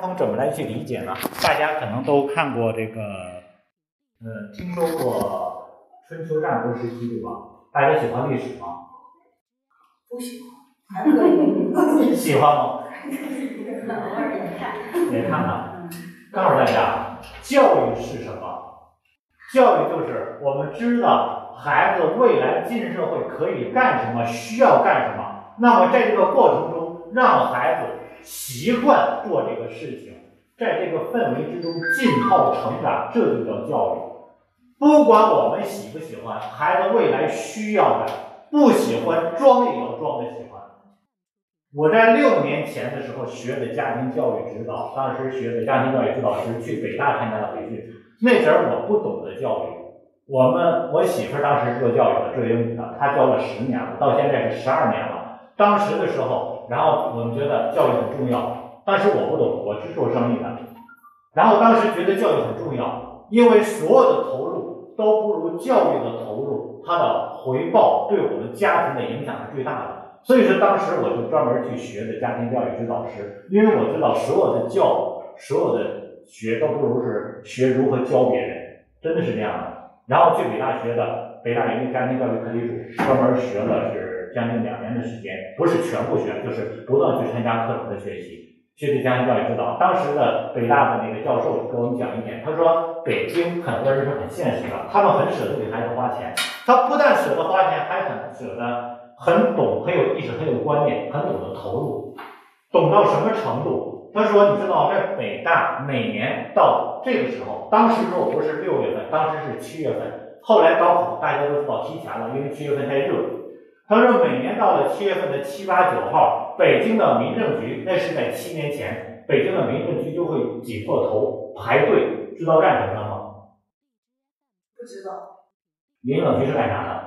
风怎么来去理解呢？大家可能都看过这个，呃，听说过春秋战国时期对吧？大家喜欢历史吗？不喜欢，还可以。喜欢吗？偶尔也看。也看看。告诉大家，教育是什么？教育就是我们知道孩子未来进社会可以干什么，需要干什么。那么在这个过程中，让孩子习惯做这个事情，在这个氛围之中浸泡成长，这就叫教育。不管我们喜不喜欢，孩子未来需要的，不喜欢装也要装的喜欢。我在六年前的时候学的家庭教育指导，当时学的家庭教育指导师去北大参加了培训。那时候我不懂得教育，我们我媳妇当时是做教育的，做英语的，她教了十年了，到现在是十二年了。当时的时候，然后我们觉得教育很重要，但是我不懂，我是做生意的。然后当时觉得教育很重要，因为所有的投入都不如教育的投入，它的回报对我们家庭的影响是最大的。所以说当时我就专门去学的家庭教育指导师，因为我知道所有的教，所有的学都不如是学如何教别人，真的是这样的。然后去北大学的，北大一个家庭教育课题组，专门学了是。将近两年的时间，不是全部学，就是不断去参加课程的学习，学习家庭教育指导。当时的北大的那个教授给我们讲一点，他说北京很多人是很现实的，他们很舍得给孩子花钱，他不但舍得花钱，还很舍得，很懂，很有意识，很有观念，很懂得投入，懂到什么程度？他说，你知道，在北大每年到这个时候，当时如果不是六月份，当时是七月份，后来高考大家都知道提前了，因为七月份太热。他说，每年到了七月份的七八九号，北京的民政局，那是在七年前，北京的民政局就会挤破头排队，知道干什么了吗？不知道。民政局是干啥的？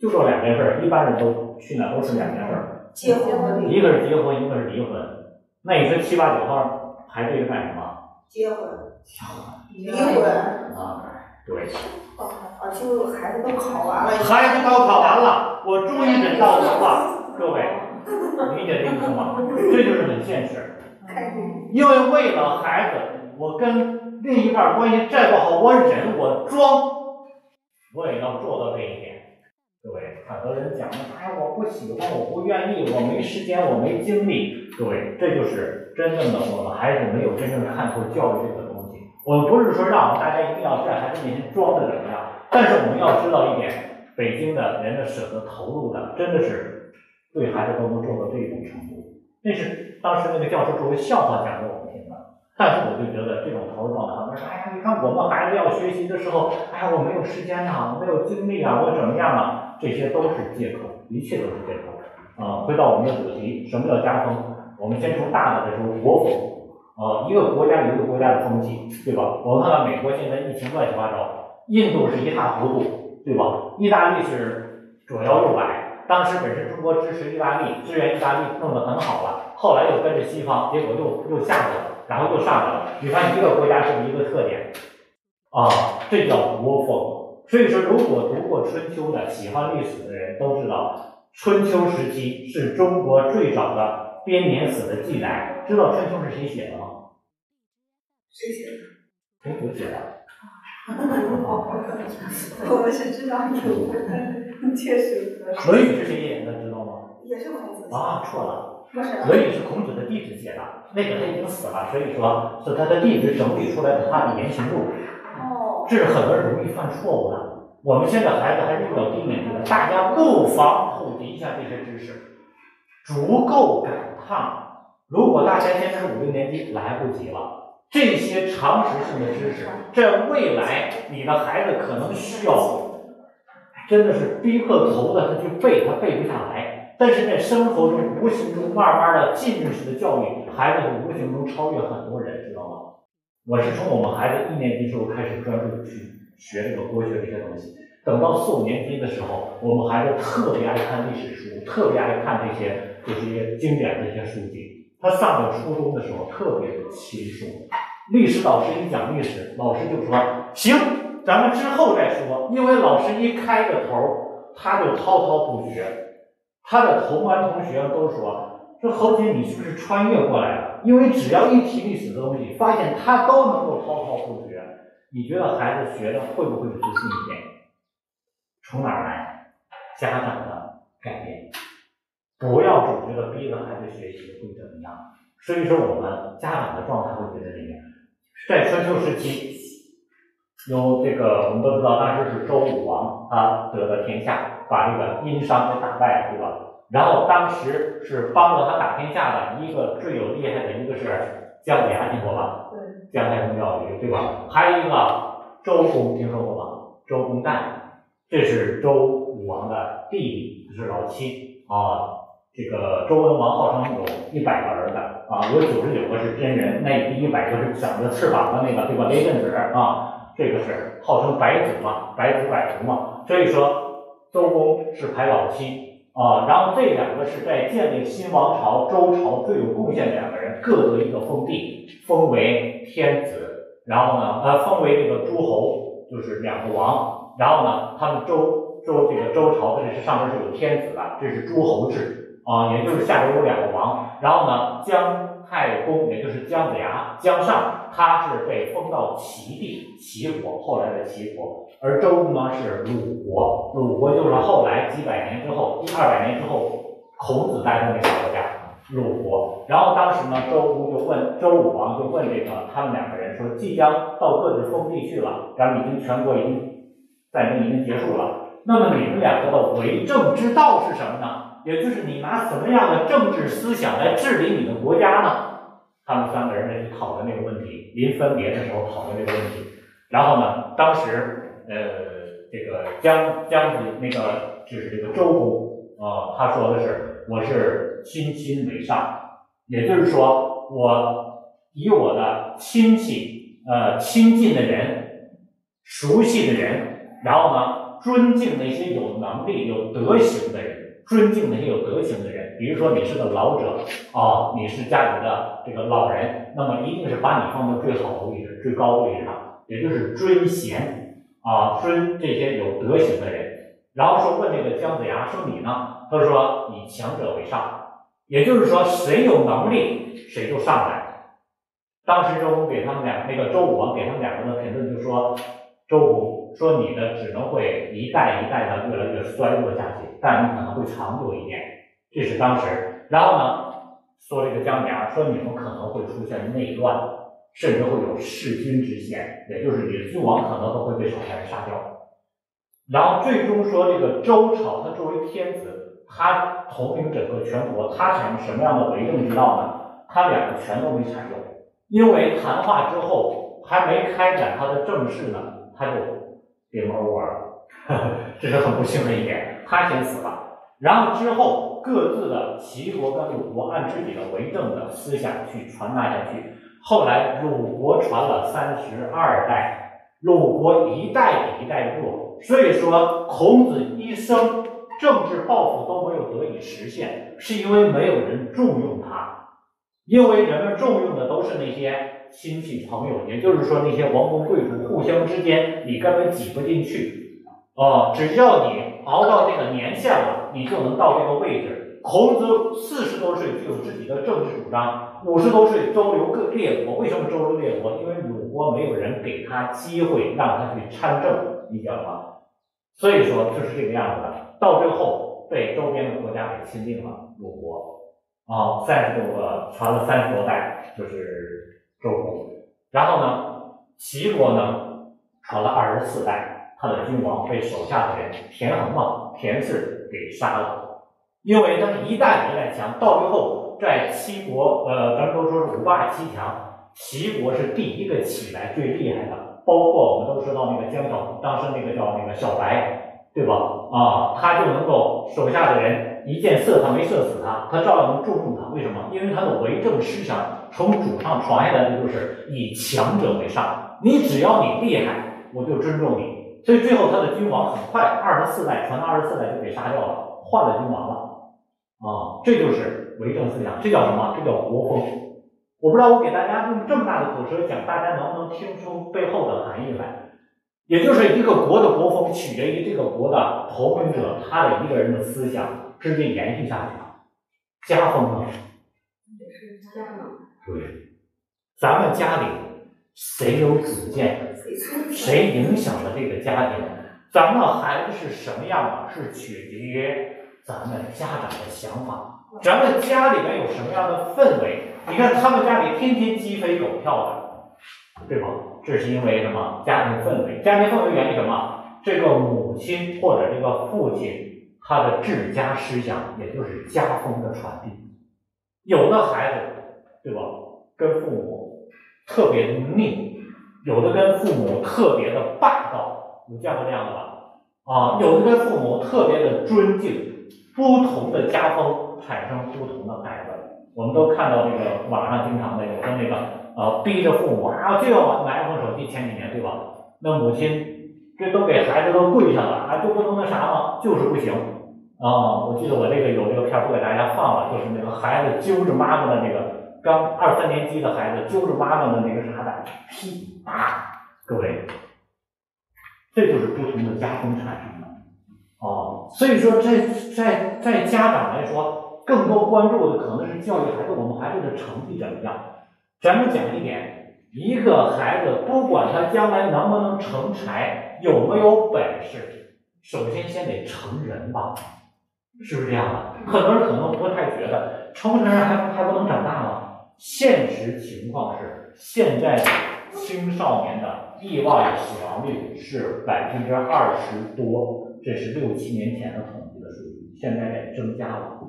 就做两件事，一般人都去那都是两件事。结婚。一个是结婚，一个是离婚。那你说七八九号排队是干什么？结婚。离婚。啊，对。啊，就孩子都考完了。孩子都考完了，我终于忍到我了，各位，理解这意思吗？这就是很现实。因为为了孩子，我跟另一半关系再不好，我忍，我装，我也要做到这一点。各位，很多人讲的，哎，我不喜欢，我不愿意，我没时间，我没精力。各位，这就是真正的我们孩子没有真正看透教育这个东西。我们不是说让我们大家一定要在孩子面前装的怎么样。但是我们要知道一点，北京的人的舍得投入的，真的是对孩子都能做到这种程度。那是当时那个教授作为笑话讲给我们听的。但是我就觉得这种投入状态，他说：“哎呀，你看我们孩子要学习的时候，哎呀，我没有时间呐，我没有精力啊，我怎么样啊？这些都是借口，一切都是借口。啊，回到我们的主题，什么叫家风？我们先从大的来说，国风。啊，一个国家有一个国家的风气，对吧？我们看到美国现在疫情乱七八糟。印度是一塌糊涂，对吧？意大利是左摇右摆。当时本身中国支持意大利，支援意大利弄得很好了，后来又跟着西方，结果又又下去了，然后又上来了。你看一个国家是不是一个特点？啊，这叫国风。所以说，如果读过春秋的、喜欢历史的人都知道，春秋时期是中国最早的编年史的记载。知道春秋是谁写的吗？谁写的？孔子写的。我们是知道有，确实。《论语》是谁写的？知道吗？也是孔子。啊，错了，《论语》是孔子的弟子写的，那个他已经死了，所以说是他的弟子整理出来的他的言行录。哦。这是很多人容易犯错误的。我们现在孩子还是比较低年级的，大家不妨普及一下这些知识，足够赶趟。如果大家现在是五六年级，来不及了。这些常识性的知识，在未来你的孩子可能需要，真的是逼破头的他去背，他背不下来。但是在生活中，无形中慢慢的浸润式的教育，孩子会无形中超越很多人，知道吗？我是从我们孩子一年级时候开始专注去学这个国学这些东西，等到四五年级的时候，我们孩子特别爱看历史书，特别爱看这些这些经典的一些书籍。他上了初中的时候特别的轻松，历史老师一讲历史，老师就说行，咱们之后再说。因为老师一开个头，他就滔滔不绝。他的同班同学都说说侯姐，你是不是穿越过来了？因为只要一提历史的东西，发现他都能够滔滔不绝。你觉得孩子学的会不会自信一点？从哪儿来？家长的改变。不要总觉得逼着孩子学习会怎么样。所以说，我们家长的状态会觉得怎么样？在春秋时期，有这个我们都知道，当时是周武王他得了天下，把这个殷商给打败了，对吧？然后当时是帮着他打天下的一个最有厉害的一个是姜子牙，听过吧？对。姜太公钓鱼，对吧？还有一个周公，听说过吗？周公旦，这是周武王的弟弟，是老七啊。这个周文王号称有一百个儿子啊，有九十九个是真人，那第一百个是长着翅膀的那个，对吧？雷震子啊，这个是号称百子嘛，百子百族嘛。所以说周公是排老七啊，然后这两个是在建立新王朝周朝最有贡献的两个人，各得一个封地，封为天子，然后呢，呃，封为这个诸侯，就是两个王，然后呢，他们周周这个周朝这里是上面是有天子的，这是诸侯制。啊，也就是下边有两个王，然后呢，姜太公也就是姜子牙，姜尚他是被封到齐地，齐国后来的齐国，而周公呢是鲁国，鲁国就是后来几百年之后，一二百年之后，孔子带的那个国家，鲁国。然后当时呢，周公就问周武王就问这个他们两个人说，即将到各自封地去了，然后已经全国已经战争已经结束了，那么你们两个的为政之道是什么呢？也就是你拿什么样的政治思想来治理你的国家呢？他们三个人在讨论这个问题，临分别的时候讨论这个问题。然后呢，当时呃，这个姜姜子那个就是这个周公啊，他说的是我是亲亲为上，也就是说我以我的亲戚呃亲近的人、熟悉的人，然后呢尊敬那些有能力、有德行的人。尊敬那些有德行的人，比如说你是个老者啊，你是家里的这个老人，那么一定是把你放在最好的位置、最高位置上，也就是尊贤啊，尊这些有德行的人。然后说问这个姜子牙说你呢？他说以强者为上，也就是说谁有能力谁就上来。当时周公给他们俩，那个周武王给他们两个的评论就说。周公说：“你的只能会一代一代的越来越衰弱下去，但你可能会长久一点。”这是当时。然后呢，说这个姜子牙说：“你们可能会出现内乱，甚至会有弑君之嫌，也就是你的君王可能都会被手下人杀掉。”然后最终说这个周朝，他作为天子，他统领整个全国，他采用什么样的为政之道呢？他两个全都没采用，因为谈话之后还没开展他的政事呢。他就 game over 了，这是很不幸的一点。他先死了，然后之后各自的齐国跟鲁国按自己的为政的思想去传达下去。后来鲁国传了三十二代，鲁国一代比一代弱。所以说，孔子一生政治抱负都没有得以实现，是因为没有人重用他，因为人们重用的都是那些。亲戚朋友，也就是说那些王公贵族，互相之间你根本挤不进去哦。只要你熬到这个年限了，你就能到这个位置。孔子四十多岁就有自己的政治主张，五十多岁周游各列国。为什么周游列国？因为鲁国没有人给他机会让他去参政，理解了吗？所以说就是这个样子的。到最后被周边的国家给钦定了，鲁国啊，三十多个传了三十多代，就是。周公，然后呢，齐国呢传了二十四代，他的君王被手下的人田横嘛，田氏给杀了，因为他们一代比一代强，到最后在七国，呃，咱们都说是五霸七强，齐国是第一个起来最厉害的，包括我们都知道那个姜小，当时那个叫那个小白，对吧？啊，他就能够手下的人。一箭射他没射死他，他照样能重用他。为什么？因为他的为政思想从祖上传下来的就是以强者为上。你只要你厉害，我就尊重你。所以最后他的君王很快二十四代传到二十四代就被杀掉了，换了君王了。啊，这就是为政思想，这叫什么？这叫国风。我不知道我给大家用这么大的口舌讲，大家能不能听出背后的含义来？也就是一个国的国风取决于这个国的统领者他的一个人的思想。直接延续下去了，家风呢？也是家风。对，咱们家里谁有主见，谁影响了这个家庭，咱们的孩子是什么样的，是取决于咱们家长的想法。咱们家里面有什么样的氛围？你看他们家里天天鸡飞狗跳的，对吧？这是因为什么？家庭氛围。家庭氛围源于什么？这个母亲或者这个父亲他的治家思想，也就是家风的传递。有的孩子，对吧？跟父母特别的拧，有的跟父母特别的霸道，有见过这样的吧？啊，有的跟父母特别的尊敬。不同的家风产生不同的孩子。我们都看到那个网上经常的有的那个呃，逼着父母啊就要买 iPhone 手机，前几年对吧？那母亲这都给孩子都跪下了，啊就不能那啥吗？就是不行啊！我记得我这个有这个片儿不给大家放了，就是那个孩子揪着妈妈的那个刚二三年级的孩子揪着妈妈的那个啥的噼啪，各位，这就是不同的家风产生的。哦，所以说，在在在家长来说，更多关注的可能是教育孩子，我们孩子的成绩怎么样？咱们讲一点，一个孩子不管他将来能不能成才，有没有本事，首先先得成人吧，是不是这样的？很多人可能不太觉得，成不成人还还不能长大吗？现实情况是，现在青少年的意外死亡率是百分之二十多。这是六七年前的统计的数据，现在在增加了。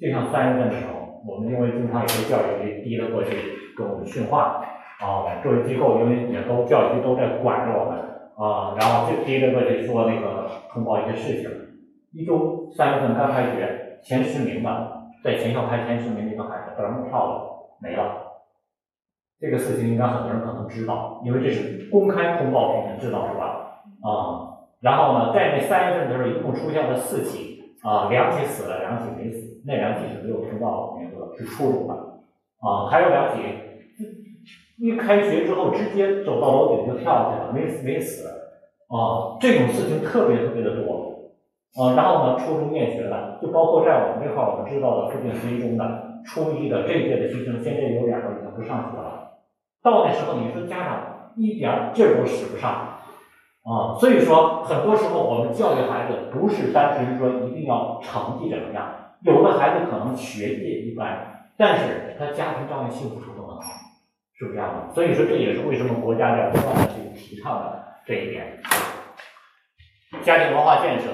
就像三月份的时候，我们因为经常有些教育局逼着过去跟我们训话啊，作为机构，因为也都教育局都在管着我们啊，然后就逼着过去说那个通报一些事情。一中三月份刚开学，前十名的在全校排前十名的一个孩子，儿跳了没了。这个事情应该很多人可能知道，因为这是公开通报给你们知道是吧？啊。然后呢，在那三月份的时候，一共出现了四起，啊，两起死了，两起没死，那两起是没有通报名额，是初中的，啊，还有两起，一开学之后直接走到楼顶就跳下去了，没没死，啊，这种事情特别特别的多，啊，然后呢，初中厌学的，就包括在我们这块儿，我们知道的附近十一中的初一的这一届的新生，现在有两个已经不上学了，到那时候你说家长一点劲儿都使不上。啊，所以说很多时候我们教育孩子不是单纯说一定要成绩怎么样，有的孩子可能学业一般，但是他家庭照样幸福程度很好，是不是这样的？所以说这也是为什么国家在不断的去提倡的这一点。家庭文化建设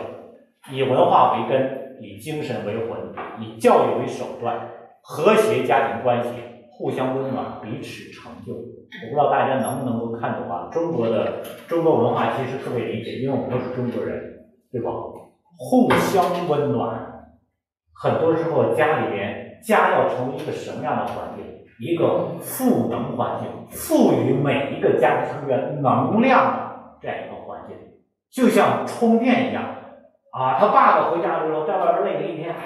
以文化为根，以精神为魂，以教育为手段，和谐家庭关系，互相温暖，彼此成就。我不知道大家能不能够看懂啊？中国的中国文化其实特别理解，因为我们都是中国人，对吧？互相温暖，很多时候家里面家要成为一个什么样的环境？一个赋能环境，赋予每一个家庭成员能量的这样一个环境，就像充电一样啊！他爸爸回家的时候在外边累了一天，哎呀，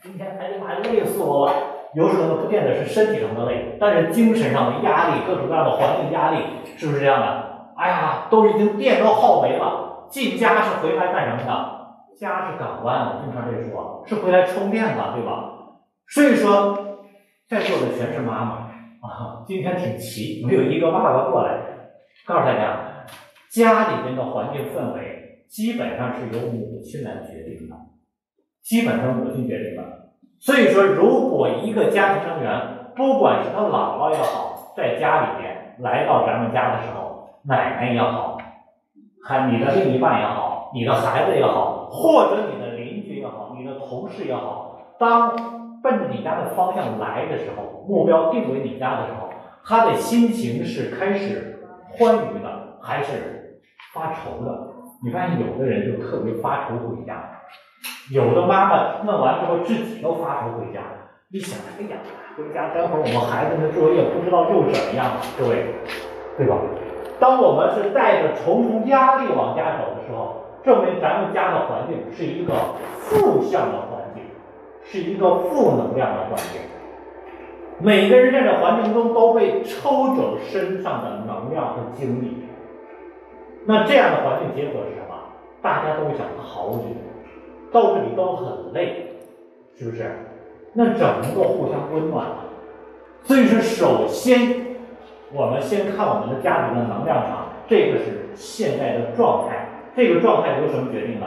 今天哎呀妈呀，累死我了。有时候呢，不见得是身体上的累，但是精神上的压力，各种各样的环境压力，是不是这样的？哎呀，都已经电都耗没了，进家是回来干什么的？家是港湾，我经常这说，是回来充电的，对吧？所以说，在座的全是妈妈啊，今天挺齐，没有一个爸爸过来。告诉大家，家里边的环境氛围基本上是由母亲来决定的，基本上母亲决定的。所以说，如果一个家庭成员，不管是他姥姥也好，在家里边来到咱们家的时候，奶奶也好，还你的另一半也好，你的孩子也好，或者你的邻居也好，你的同事也好，当奔着你家的方向来的时候，目标定为你家的时候，他的心情是开始欢愉的，还是发愁的？你发现有的人就特别发愁回家。有的妈妈弄完之后自己都发愁回家，一想，哎呀，回家待会儿我们孩子的作业不知道又怎么样了，各位，对吧？当我们是带着重重压力往家走的时候，证明咱们家的环境是一个负向的环境，是一个负能量的环境。每个人在这环境中都被抽走身上的能量和精力，那这样的环境结果是什么？大家都想逃离。到这里都很累，是不是？那怎么能够互相温暖呢？所以说，首先我们先看我们的家庭的能量场，这个是现在的状态。这个状态由什么决定的？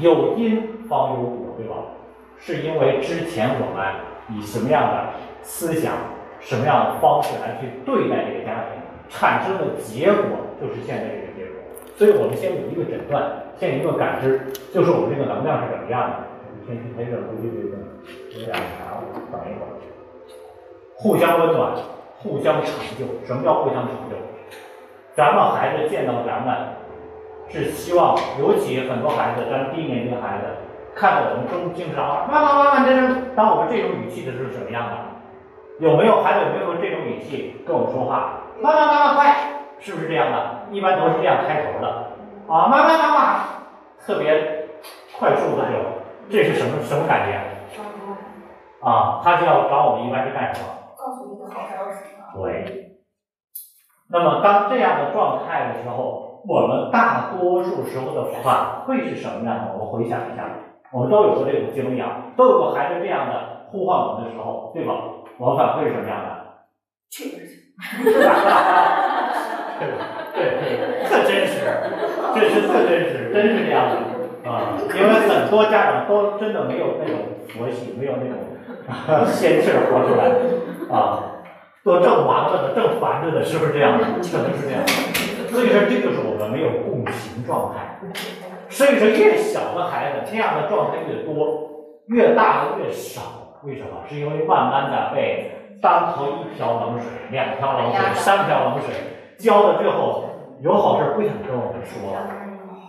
有因方有果，对吧？是因为之前我们以什么样的思想、什么样的方式来去对待这个家庭，产生的结果就是现在这个结果。所以我们先有一个诊断，先有一个感知，就是我们这个能量是怎么样的。先去陪着估计这个有点茶，等一会儿。互相温暖，互相成就。什么叫互相成就？咱们孩子见到咱们，是希望，尤其很多孩子，咱们低年级的孩子，看到我们中经常妈妈妈妈，这是当我们这种语气的时候什么样的？有没有孩子有没有这种语气跟我们说话？妈妈妈妈快，是不是这样的？一般都是这样开头的啊，妈妈妈妈，特别快速的这种，这是什么什么感觉？啊，他就要找我们一般是干什么？告诉你的好消息。对。那么当这样的状态的时候，我们大多数时候的反馈是什么样的？我们回想一下，我们都有过这种经历啊，都有过孩子这样的呼唤我们的时候，对吧？我们反馈是什么样的？去？对对对，特真实，这是特真实，真是这样的啊！因为很多家长都真的没有那种佛系，没有那种 仙气儿活出来啊，都正忙着呢，正烦着呢，是不是这样的？可能是这样的。所以说，这就是我们没有共情状态。所以说，越小的孩子这样的状态越多，越大的越少。为什么？是因为慢慢的被当头一瓢冷水、两瓢冷水、三瓢冷水浇到最后，有好事不想跟我们说了，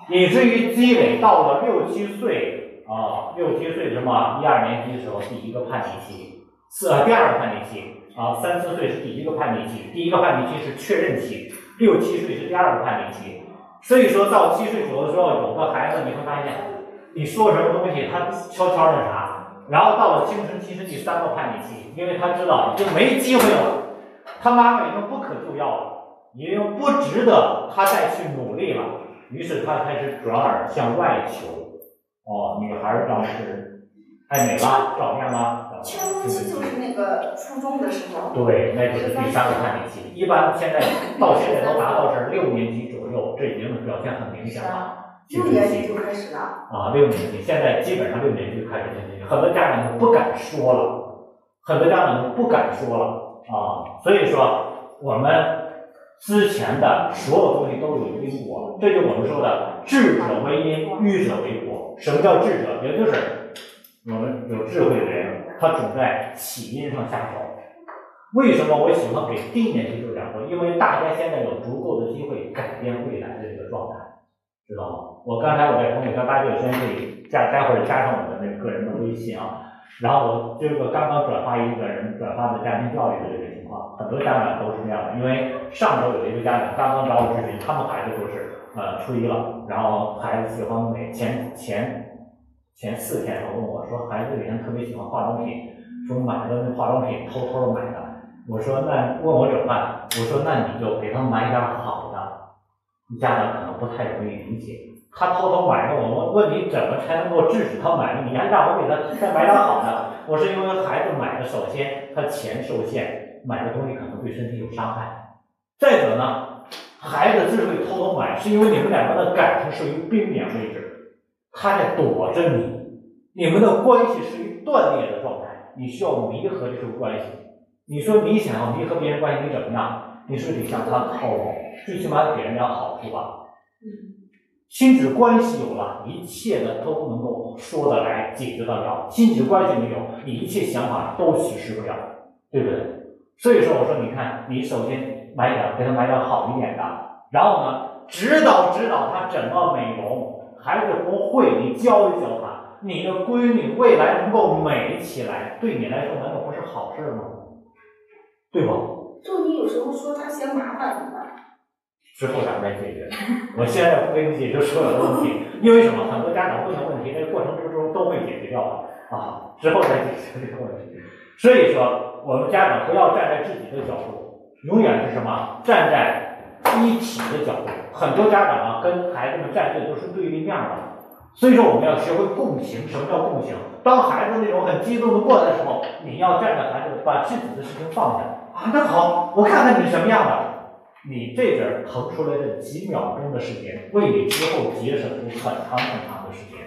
以至于积累到了六七岁啊，六七岁什么一二年级的时候，第一个叛逆期，四第二个叛逆期啊，三四岁是第一个叛逆期，第一个叛逆期是确认期，六七岁是第二个叛逆期。所以说到七岁左右的时候，有个孩子你会发现，你说什么东西他悄悄的啥。然后到了青春期是第三个叛逆期，因为他知道已经没机会了，他妈妈已经不可救药了，已经不值得他再去努力了，于是他开始转而向外求。哦，女孩儿当时爱美了，照片了。青春期就是那个初中的时候。对，那就是第三个叛逆期。一般现在到现在都达到是六年级左右，这已经表现很明显了。六年级就开始了啊，六年级现在基本上六年级就开始进行，很多家长都不敢说了，很多家长都不敢说了啊。所以说，我们之前的所有东西都有因果，这就我们说的智者为因，愚者为果。什么叫智者？也就是我们有智慧的人，他总在起因上下手。为什么我喜欢给低年级就讲说？因为大家现在有足够的机会改变未来的这个状态。知道吗？我刚才我在朋友圈，大家有时间可以加，待会儿加上我的那个个人的微信啊。然后我这个刚刚转发一个人转发的家庭教育的这个很多家长都是这样的。因为上周有一个家长刚刚找我咨询，他们孩子就是呃初一了，然后孩子喜欢美，前前前四天他问我说，孩子以前特别喜欢化妆品，说买的那化妆品偷偷买的。我说那问我怎么办？我说那你就给他买点好的。家长可能不太容易理解，他偷偷买的，我问问你怎么才能够制止他买？你还让我给他再买点好的？我是因为孩子买的，首先他钱受限，买的东西可能对身体有伤害。再者呢，孩子之所以偷偷买，是因为你们两个的感情属于冰点位置，他在躲着你，你们的关系是于断裂的状态，你需要弥合这种关系。你说你想要弥合别人关系，你怎么样？你是得向他靠拢。最起码给人点好处吧。嗯，亲子关系有了，一切的都能够说得来，解决得了。亲子关系没有，你一切想法都实施不了，对不对？所以说，我说你看，你首先买点，给他买点好一点的，然后呢，指导指导他怎么美容。孩子不会，你教一教他，你的闺女未来能够美起来，对你来说难道不是好事吗？对吧？就你有时候说他嫌麻烦怎么办？之后咱们再解决。我现在不给你解决所有的问题，因为什么？很多家长问的问题，在过程之中都会解决掉的啊。之后再解决这个问题。所以说，我们家长不要站在自己的角度，永远是什么？站在一体的角度。很多家长啊，跟孩子们站队都是对立面的。所以说，我们要学会共情。什么叫共情？当孩子那种很激动的过来的时候，你要站在孩子，把自己的事情放下啊。那好，我看看你什么样的。你这点腾出来的几秒钟的时间，为你之后节省出很长很长的时间，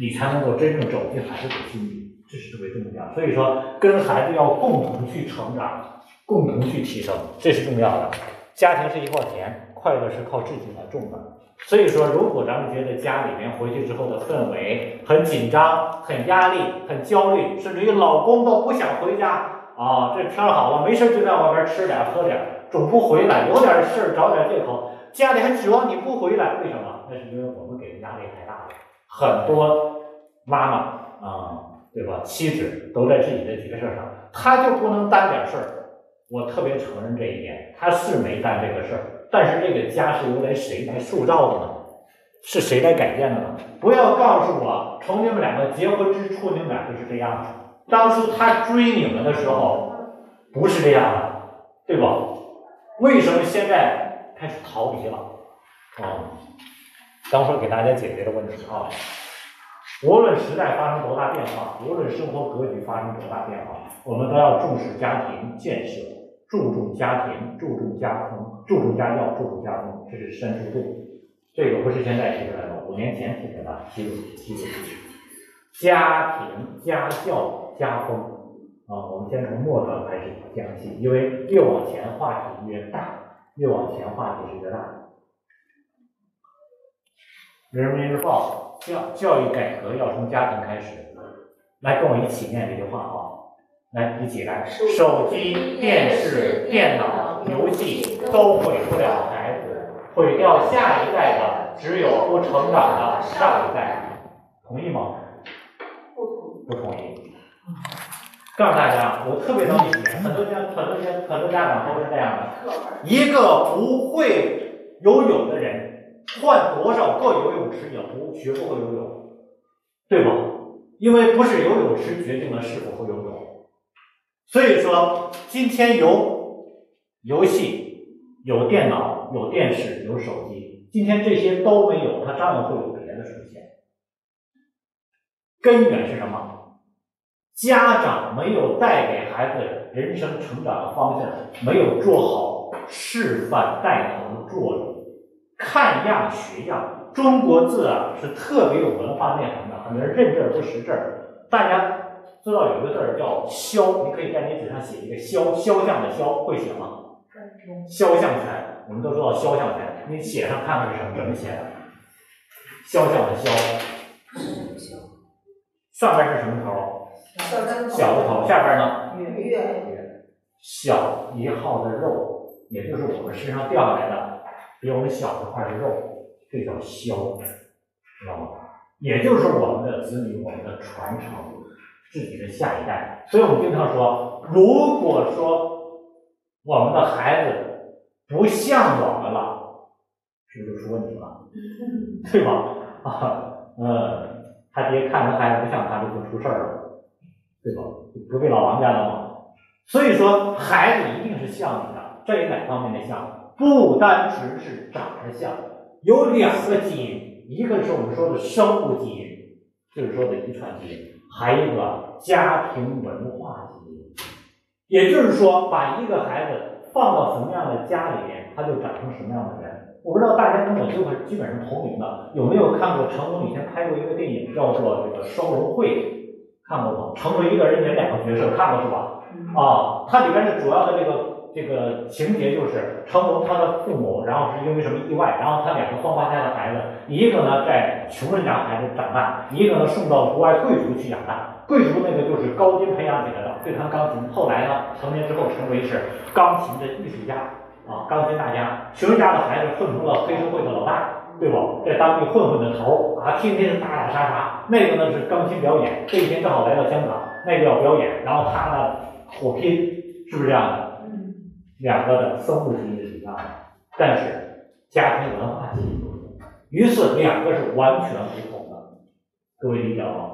你才能够真正走进孩子的心里，这是特别重要。所以说，跟孩子要共同去成长，共同去提升，这是重要的。家庭是一块田，快乐是靠自己来种的。所以说，如果咱们觉得家里面回去之后的氛围很紧张、很压力、很焦虑，甚至于老公都不想回家啊，这天好了，没事就在外边吃点喝点，总不回来，有点事找点借口，家里还指望你不回来，为什么？那是因为我们给的压力太大了。很多妈妈，对吧？妻子都在自己的角色上，他就不能担点事儿。我特别承认这一点，他是没干这个事儿。但是这个家是由来谁来塑造的呢？是谁来改变的呢？不要告诉我，从你们两个结婚之初，你们俩就是这样。当初他追你们的时候，不是这样的，对吧？为什么现在开始逃离了？啊，当初给大家解决的问题啊，无论时代发生多大变化，无论生活格局发生多大变化，我们都要重视家庭建设。注重家庭，注重家风，注重家教，注重家风，这是三叔度。这个不是现在提出来的，五年前提出来的，提出提出家庭、家教、家风啊。我们先从末端开始讲起，因为越往前话题越大，越往前话题是越大。人民日报教教育改革要从家庭开始，来跟我一起念这句话啊。来，一起来！手机、电视、电脑、游戏都毁不了孩子，毁掉下一代的只有不成长的上一代。同意吗？不同不同意。告诉大家，我特别能理解，很多家、很多家、很多家长都是这样的。一个不会游泳的人，换多少个游泳池也不学不会游泳，对吧？因为不是游泳池决定了是否会游泳。所以说，今天有游戏、有电脑、有电视、有手机，今天这些都没有，它照样会有别的出现。根源是什么？家长没有带给孩子人生成长的方向，没有做好示范带头作用。看样学样，中国字啊是特别有文化内涵的，很多人认字不识字儿，大家。知道有一个字儿叫“肖”，你可以在你纸上写一个“肖”，肖像的“肖”，会写吗？肖像权，我们都知道肖像权，你写上看看是什么？怎么写的？肖像的“肖”，上边是什么头？小的头，下边呢？月。小一号的肉，也就是我们身上掉下来的比我们小一块的肉，这叫肖，知道吗？也就是我们的子女，我们的传承。自己的下一代，所以我们经常说，如果说我们的孩子不像我们了，是不是就出问题了？对吧？啊，嗯，他爹看着孩子不像他，就就出事儿了，对吧？隔壁老王家的嘛。所以说，孩子一定是像你的，这有哪方面的像？不单纯是长得像，有两个基因，一个是我们说的生物基因，就是说的遗传基因。还有一个家庭文化基因，也就是说，把一个孩子放到什么样的家里面，他就长成什么样的人。我不知道大家跟我基本基本上同龄的，有没有看过成龙以前拍过一个电影，叫做这个《收容会》，看过吗？成为一个人演两个角色，看过是吧？啊，它里边的主要的这个。这个情节就是成龙他的父母，然后是因为什么意外，然后他两个双胞胎的孩子，一个呢在穷人家孩子长大，一个呢送到国外贵族去养大。贵族那个就是高金培养起来的，会弹钢琴。后来呢，成年之后成为是钢琴的艺术家啊，钢琴大家。穷人家的孩子混成了黑社会的老大，对不？在当地混混的头啊，天天打打杀杀。那个呢是钢琴表演，这一天正好来到香港，那个要表演，然后他呢火拼，是不是这样的？两个的生物基因是一样的，但是家庭文化基因不同，于是两个是完全不同的。各位理解吗？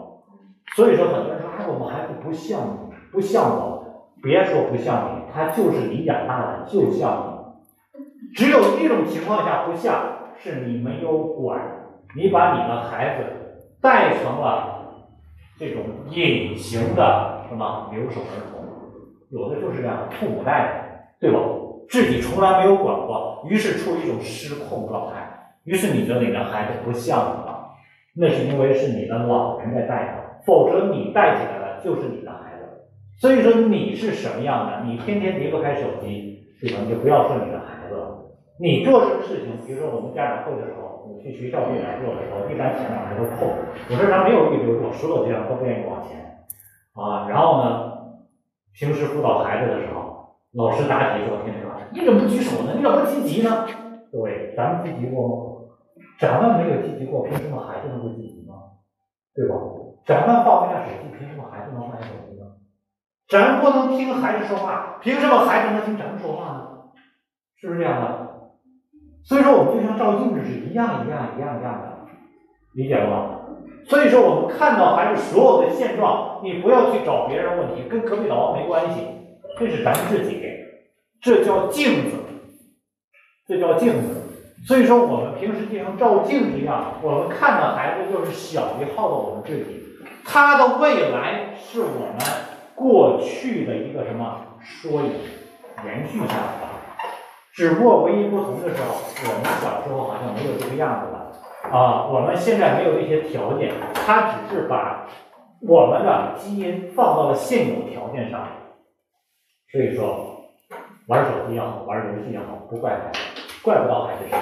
所以说，很多人说啊，我们孩子不像你，不像我，别说不像你，他就是你养大的，就像你。只有一种情况下不像，是你没有管，你把你的孩子带成了这种隐形的什么留守儿童，有的就是这样，父母带的，对吧？自己从来没有管过，于是处于一种失控状态，于是你觉得你的孩子不像你了，那是因为是你的老人在带他，否则你带起来了就是你的孩子。所以说你是什么样的，你天天离不开手机，对吧？你就不要说你的孩子了。你做什么事情，比如说我们家长会的时候，我去学校这边做的时候，一般前两天都空，有的人没有预留做，所有家长都不愿意往前啊。然后呢，平时辅导孩子的时候，老师答题的时候，天天说你怎么不举手呢？你怎么不积极呢？各位，咱们积极过吗？咱们没有积极过，凭什么孩子能够积极呢？对吧？咱们放下手机，凭什么孩子能放下手机呢？咱不能听孩子说话，凭什么孩子能听咱们说话呢？是不是这样的？所以说，我们就像照镜子是一样一样一样一样的，理解了吗？所以说，我们看到孩子所有的现状，你不要去找别人问题，跟隔壁老王没关系，这是咱们自己，这叫镜子，这叫镜子。所以说，我们平时就像照镜子一样，我们看到孩子就是小一号的我们自己，他的未来是我们过去的一个什么缩影，延续下来的。只不过唯一不同的时候，我们小时候好像没有这个样子了啊！我们现在没有这些条件，他只是把我们的基因放到了现有条件上。所以说，玩手机也好，玩游戏也好，不怪孩子，怪不到孩子身上，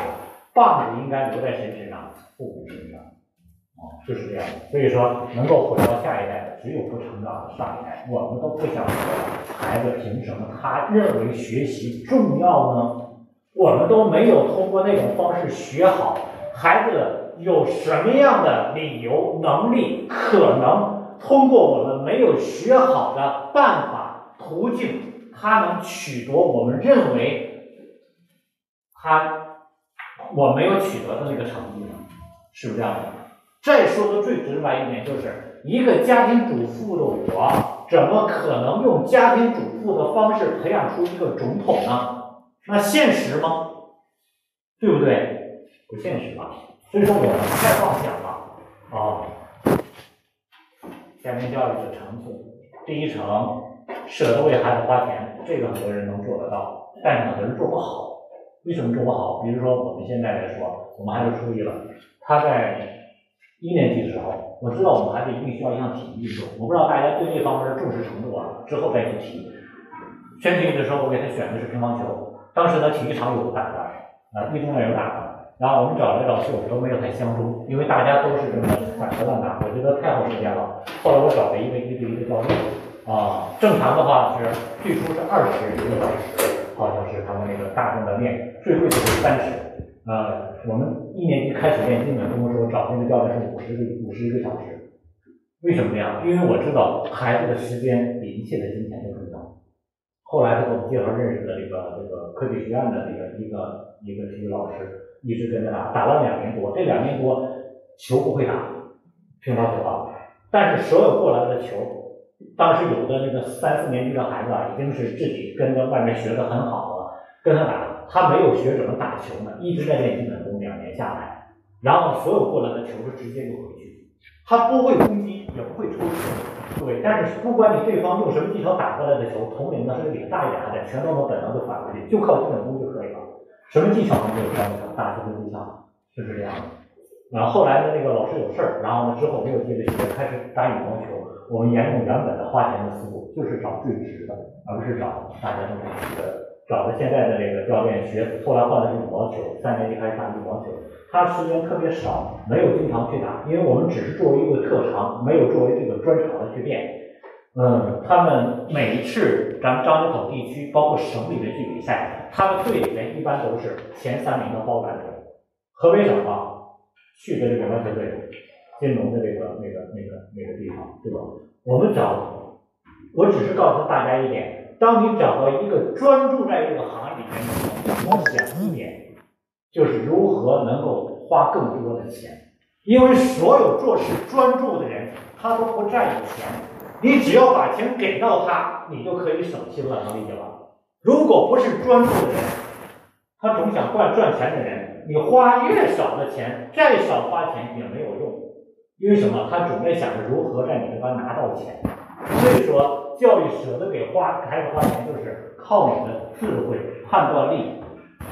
棒子应该留在谁身上？父母身上。啊，就是这样。所以说，能够毁掉下一代的，只有不成长的上一代。我们都不想说，孩子凭什么他认为学习重要呢？我们都没有通过那种方式学好，孩子有什么样的理由、能力，可能通过我们没有学好的办法、途径，他能取得我们认为他我没有取得的那个成绩呢？是不是这样的？再说的最直白一点，就是一个家庭主妇的我，怎么可能用家庭主妇的方式培养出一个总统呢？那现实吗？对不对？不现实吧。所以说我们太妄想了啊。家庭教育的层次，第一层舍得为孩子花钱，这个很多人能做得到，但是很多人做不好。为什么做不好？比如说我们现在来说，我们孩子初一了，他在一年级的时候，我知道我们孩子一定需要一项体育运动，我不知道大家对这方面的重视程度啊，之后再去提。选体育的时候，我给他选的是乒乓球。当时呢，体育场有打的，啊，一中呢有打的，然后我们找来找去，我们都没有太相中，因为大家都是这么反着乱打，我觉得太耗时间了。后来我找了一个一对一的教练，啊，正常的话是最初是二十一个小时，好像是他们那个大众的练，最贵的是三十。呃，我们一年级开始练基本功的时候找那个教练是五十个五十一个小时，为什么这样？因为我知道孩子的时间比一切的金钱都重要。后来他给我们介绍认识的这个这个科技学院的这个一个一个体育老师，一直跟着打，打了两年多。这两年多球不会打，乒乓球啊，但是所有过来的球，当时有的那个三四年级的孩子啊，已经是自己跟着外面学的很好了，跟他打，他没有学怎么打球呢，一直在练基本功，两年下来，然后所有过来的球是直接就回去，他不会攻击，也不会抽球。对，但是不管你对方用什么技巧打过来的球，同龄的甚至比他大一点的，全都能本能就返回去，就靠基本功就可以了。什么技巧都没有教他，打球的技巧就是这样的。然后后来的那个老师有事儿，然后呢之后没有接着学，开始打羽毛球。我们沿用原本的花钱的思路，就是找最值的，而不是找大家都是的。找的现在的这个教练学，后来换的是羽毛球，三年级开始打羽毛球。他时间特别少，没有经常去打，因为我们只是作为一个特长，没有作为这个专长的去练。嗯，他们每一次咱们张家口地区，包括省里的去比赛，他们队里面一般都是前三名的包揽者。河北省啊，去的这个篮球队，金融的这个那个那个那个地方，对吧？我们找，我只是告诉大家一点，当你找到一个专注在这个行业里面的时候，你想一点。就是如何能够花更多的钱，因为所有做事专注的人，他都不在意钱。你只要把钱给到他，你就可以省心了，能理解吧？如果不是专注的人，他总想赚赚钱的人，你花越少的钱，再少花钱也没有用，因为什么？他准备想着如何在你这边拿到钱。所以说，教育舍得给花孩子花钱，就是靠你的智慧、判断力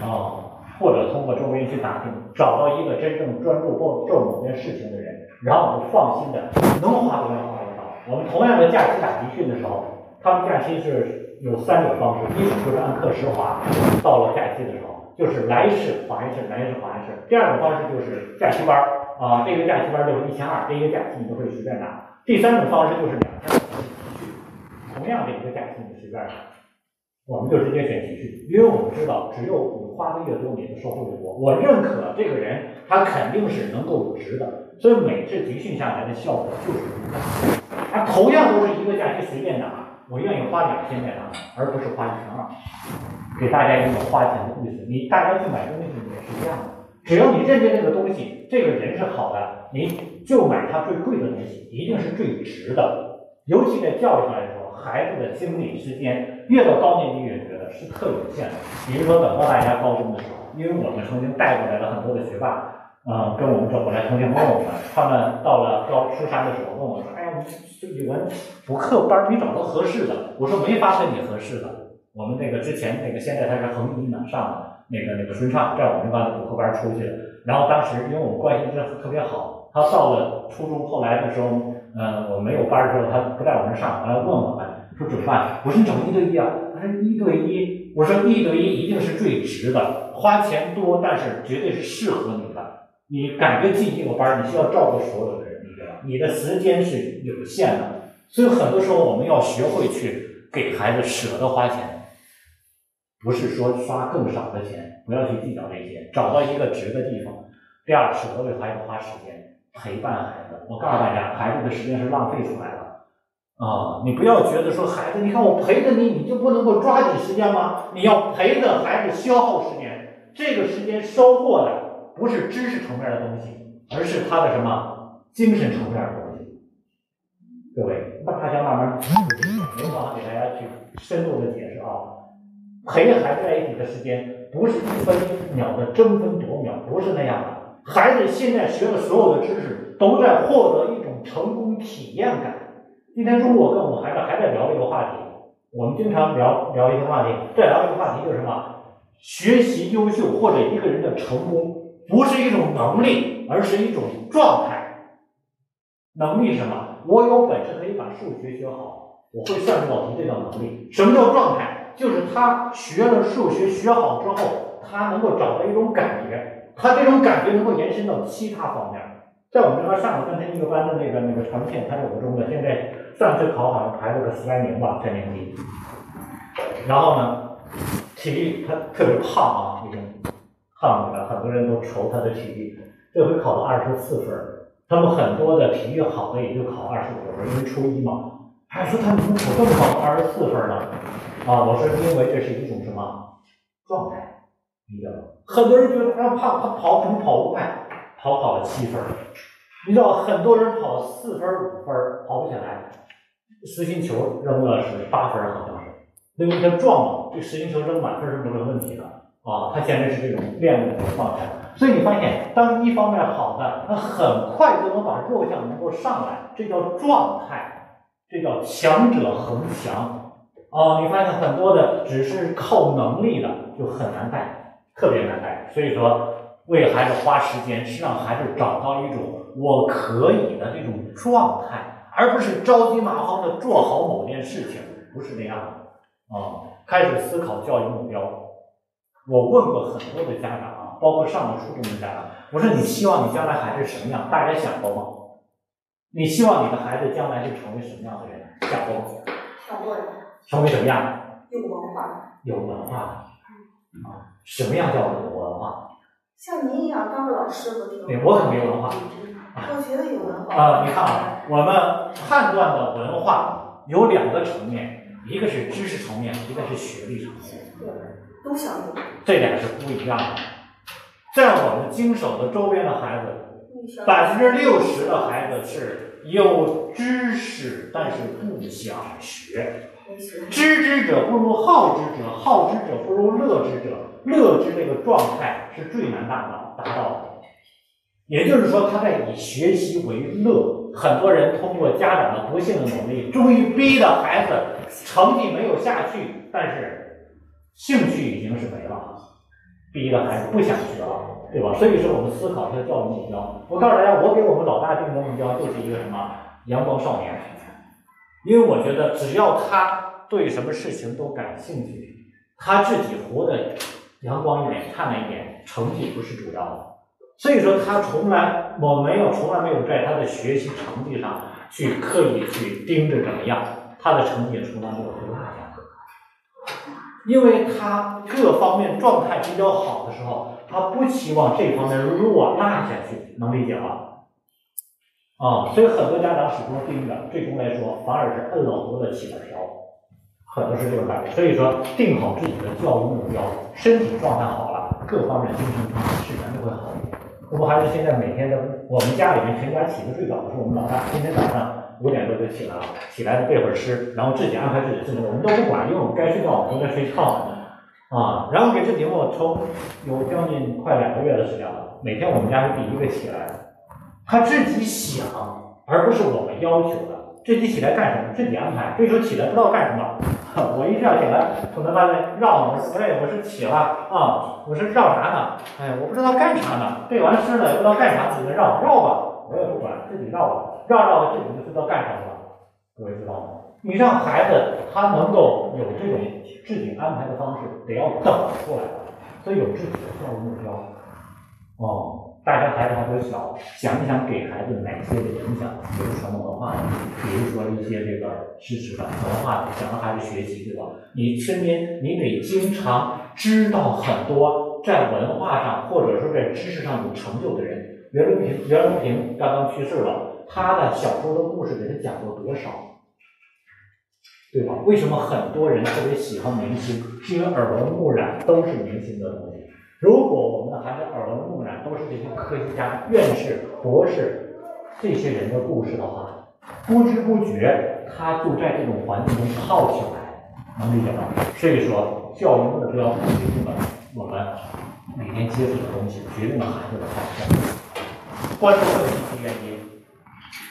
啊，或者通过周围去打听，找到一个真正专注做做某件事情的人，然后我们放心的能花多少花多少。我们同样的假期打集训的时候，他们假期是有三种方式，一种就是按课时划，到了假期的时候就是来一次划一次，来一次划一次。第二种方式就是假期班儿啊，这个假期班就是一千二，这一个假期你都可以随便拿。第三种方式就是两天的集训，同样的一个假期你随便拿，我们就直接选集训，因为我们知道只有你花的越多，你的收获越多。我认可这个人，他肯定是能够有值的，所以每次集训下来的效果就是不一样。啊，同样都是一个假期随便拿，我愿意花两千在拿，而不是花一千二，给大家一个花钱的意思。你大家去买东西也是一样的，只要你认定这个东西，这个人是好的，你就买他最贵的东西，一定是最值的。尤其在教育上来说，孩子的精力时间越到高年级越觉得是特有限的。比如说等到大家高中的时候，因为我们曾经带过来了很多的学霸。嗯，跟我们走过来，曾经问我们，他们到了高初三的时候问我说：“哎呀，我们这语文补课班没找到合适的。”我说：“没发给你合适的。我们那个之前那个现在他是恒一呢上的那个那个孙畅，在我们班的补课班出去的。然后当时因为我们关系真的特别好，他到了初中后来的时候，嗯，我没有班的时候，他不在我们上，完了问我们说怎么办？我说你找一对一啊。他说一对一，我说一对一一定是最值的，花钱多，但是绝对是适合你的。你感觉进这个班，你需要照顾所有的人，你知道你的时间是有限的，所以很多时候我们要学会去给孩子舍得花钱，不是说花更少的钱，不要去计较这些，找到一个值的地方。第二，舍得为孩子花时间陪伴孩子。我告诉大家，孩子的时间是浪费出来的啊！你不要觉得说孩子，你看我陪着你，你就不能够抓紧时间吗？你要陪着孩子消耗时间，这个时间收获的。不是知识层面的东西，而是他的什么精神层面的东西。各位，大家慢慢，没办法给大家去深入的解释啊。陪孩子在一起的时间，不是一分一秒的争分夺秒，不是那样的。孩子现在学的所有的知识，都在获得一种成功体验感。今天中午我跟我们孩子还在聊这个话题，我们经常聊聊一个话题，再聊一个话题就是什么？学习优秀或者一个人的成功。不是一种能力，而是一种状态。能力什么？我有本事可以把数学学好，我会算数题，这叫能力。什么叫状态？就是他学了数学学好之后，他能够找到一种感觉，他这种感觉能够延伸到其他方面。在我们这边上了半天一个班的那个那个长线，他是五中的，现在上次考好像排了个十来名吧，在年级。然后呢，体育他特别胖啊，已经。胖的很多人都愁他的体育，这回考了二十四分他们很多的体育好的也就考二十五分因为初一嘛。还说他怎么考这么考二十四分呢？啊，我说因为这是一种什么状态，你知道吗？很多人觉得他怕，他跑怎么跑不快？跑跑了七分你知道很多人跑四分五分跑不起来，实心球扔了是八分好像是，因为他壮嘛，这实心球扔满分是不是问题的？啊，他现在是这种练的状态，所以你发现，当一方面好的，他很快就能把弱项能够上来，这叫状态，这叫强者恒强。啊，你发现很多的只是靠能力的就很难带，特别难带。所以说，为孩子花时间是让孩子找到一种我可以的这种状态，而不是着急忙慌的做好某件事情，不是那样的。啊，开始思考教育目标。我问过很多的家长啊，包括上了初中的家长，我说你希望你将来孩子什么样？大家想过吗？你希望你的孩子将来是成为什么样的人？想过吗？想过呀。成为什么样？有文化。有文化。啊，什么样叫有文化？像您一样当个老师不挺？对，我可没有文化。我觉得有文化。啊，你看啊，我们判断的文化有两个层面，一个是知识层面，一个是学历层面。对。都想有，这俩是不一样的。在我们经手的周边的孩子，百分之六十的孩子是有知识，但是不想学。知之者不如好之者，好之者不如乐之者。乐之这个状态是最难达到达到的。也就是说，他在以学习为乐。很多人通过家长的不幸的努力，终于逼的孩子成绩没有下去，但是兴趣已经是没了，逼的孩子不想学了，对吧？所以说，我们思考一下教育目标。我告诉大家，我给我们老大定的目标就是一个什么？阳光少年。因为我觉得，只要他对什么事情都感兴趣，他自己活得阳光一点、灿烂一点，成绩不是主要的。所以说，他从来我没有从来没有在他的学习成绩上去刻意去盯着怎么样，他的成绩也从来没有落下过。因为他各方面状态比较好的时候，他不期望这方面落落下去，能理解吗？啊，所以很多家长始终盯着，最终来说反而是摁了胡子起了瓢，很多是这种感觉。所以说，定好自己的教育目标，身体状态好了，各方面精神状态自然就会好。我们孩子现在每天都，我们家里面全家起的最早的是我们老大，今天早上五点多就起来了，起来背会儿诗，然后自己安排自己的事情，我们都不管，因为我们该睡觉我们都在睡觉，啊，然后给这题目抽有将近快两个月的时间了，每天我们家是第一个起来，他自己想，而不是我们要求的。自己起来干什么？自己安排。这时候起来不知道干什么，我一觉起来，可能他在绕我，哎，我是起了啊，我是绕啥呢？哎，我不知道干啥呢。背完诗了，不知道干啥，自己绕绕吧，我也不管，自己绕吧，绕绕自己就知道干什么了。各位知道吗？你让孩子他能够有这种自己安排的方式，得要等出来，所以有自己的教育目标。哦。大家孩子还都小，想一想给孩子哪些的影响，比如传统文化，比如说一些这个知识的文化的，想让孩子学习，对吧？你身边你得经常知道很多在文化上或者说在知识上有成就的人。袁隆平，袁隆平刚刚去世了，他的小说的故事给他讲过多少，对吧？为什么很多人特别喜欢明星？是因为耳闻目染都是明星的东西。如果我们的孩子耳闻目染都是这些科学家、院士、博士这些人的故事的话，不知不觉他就在这种环境中泡起来，能理解吗？所以说，教育目标决定了我们每天接触的东西，决定了孩子的方向。关注问题的原因，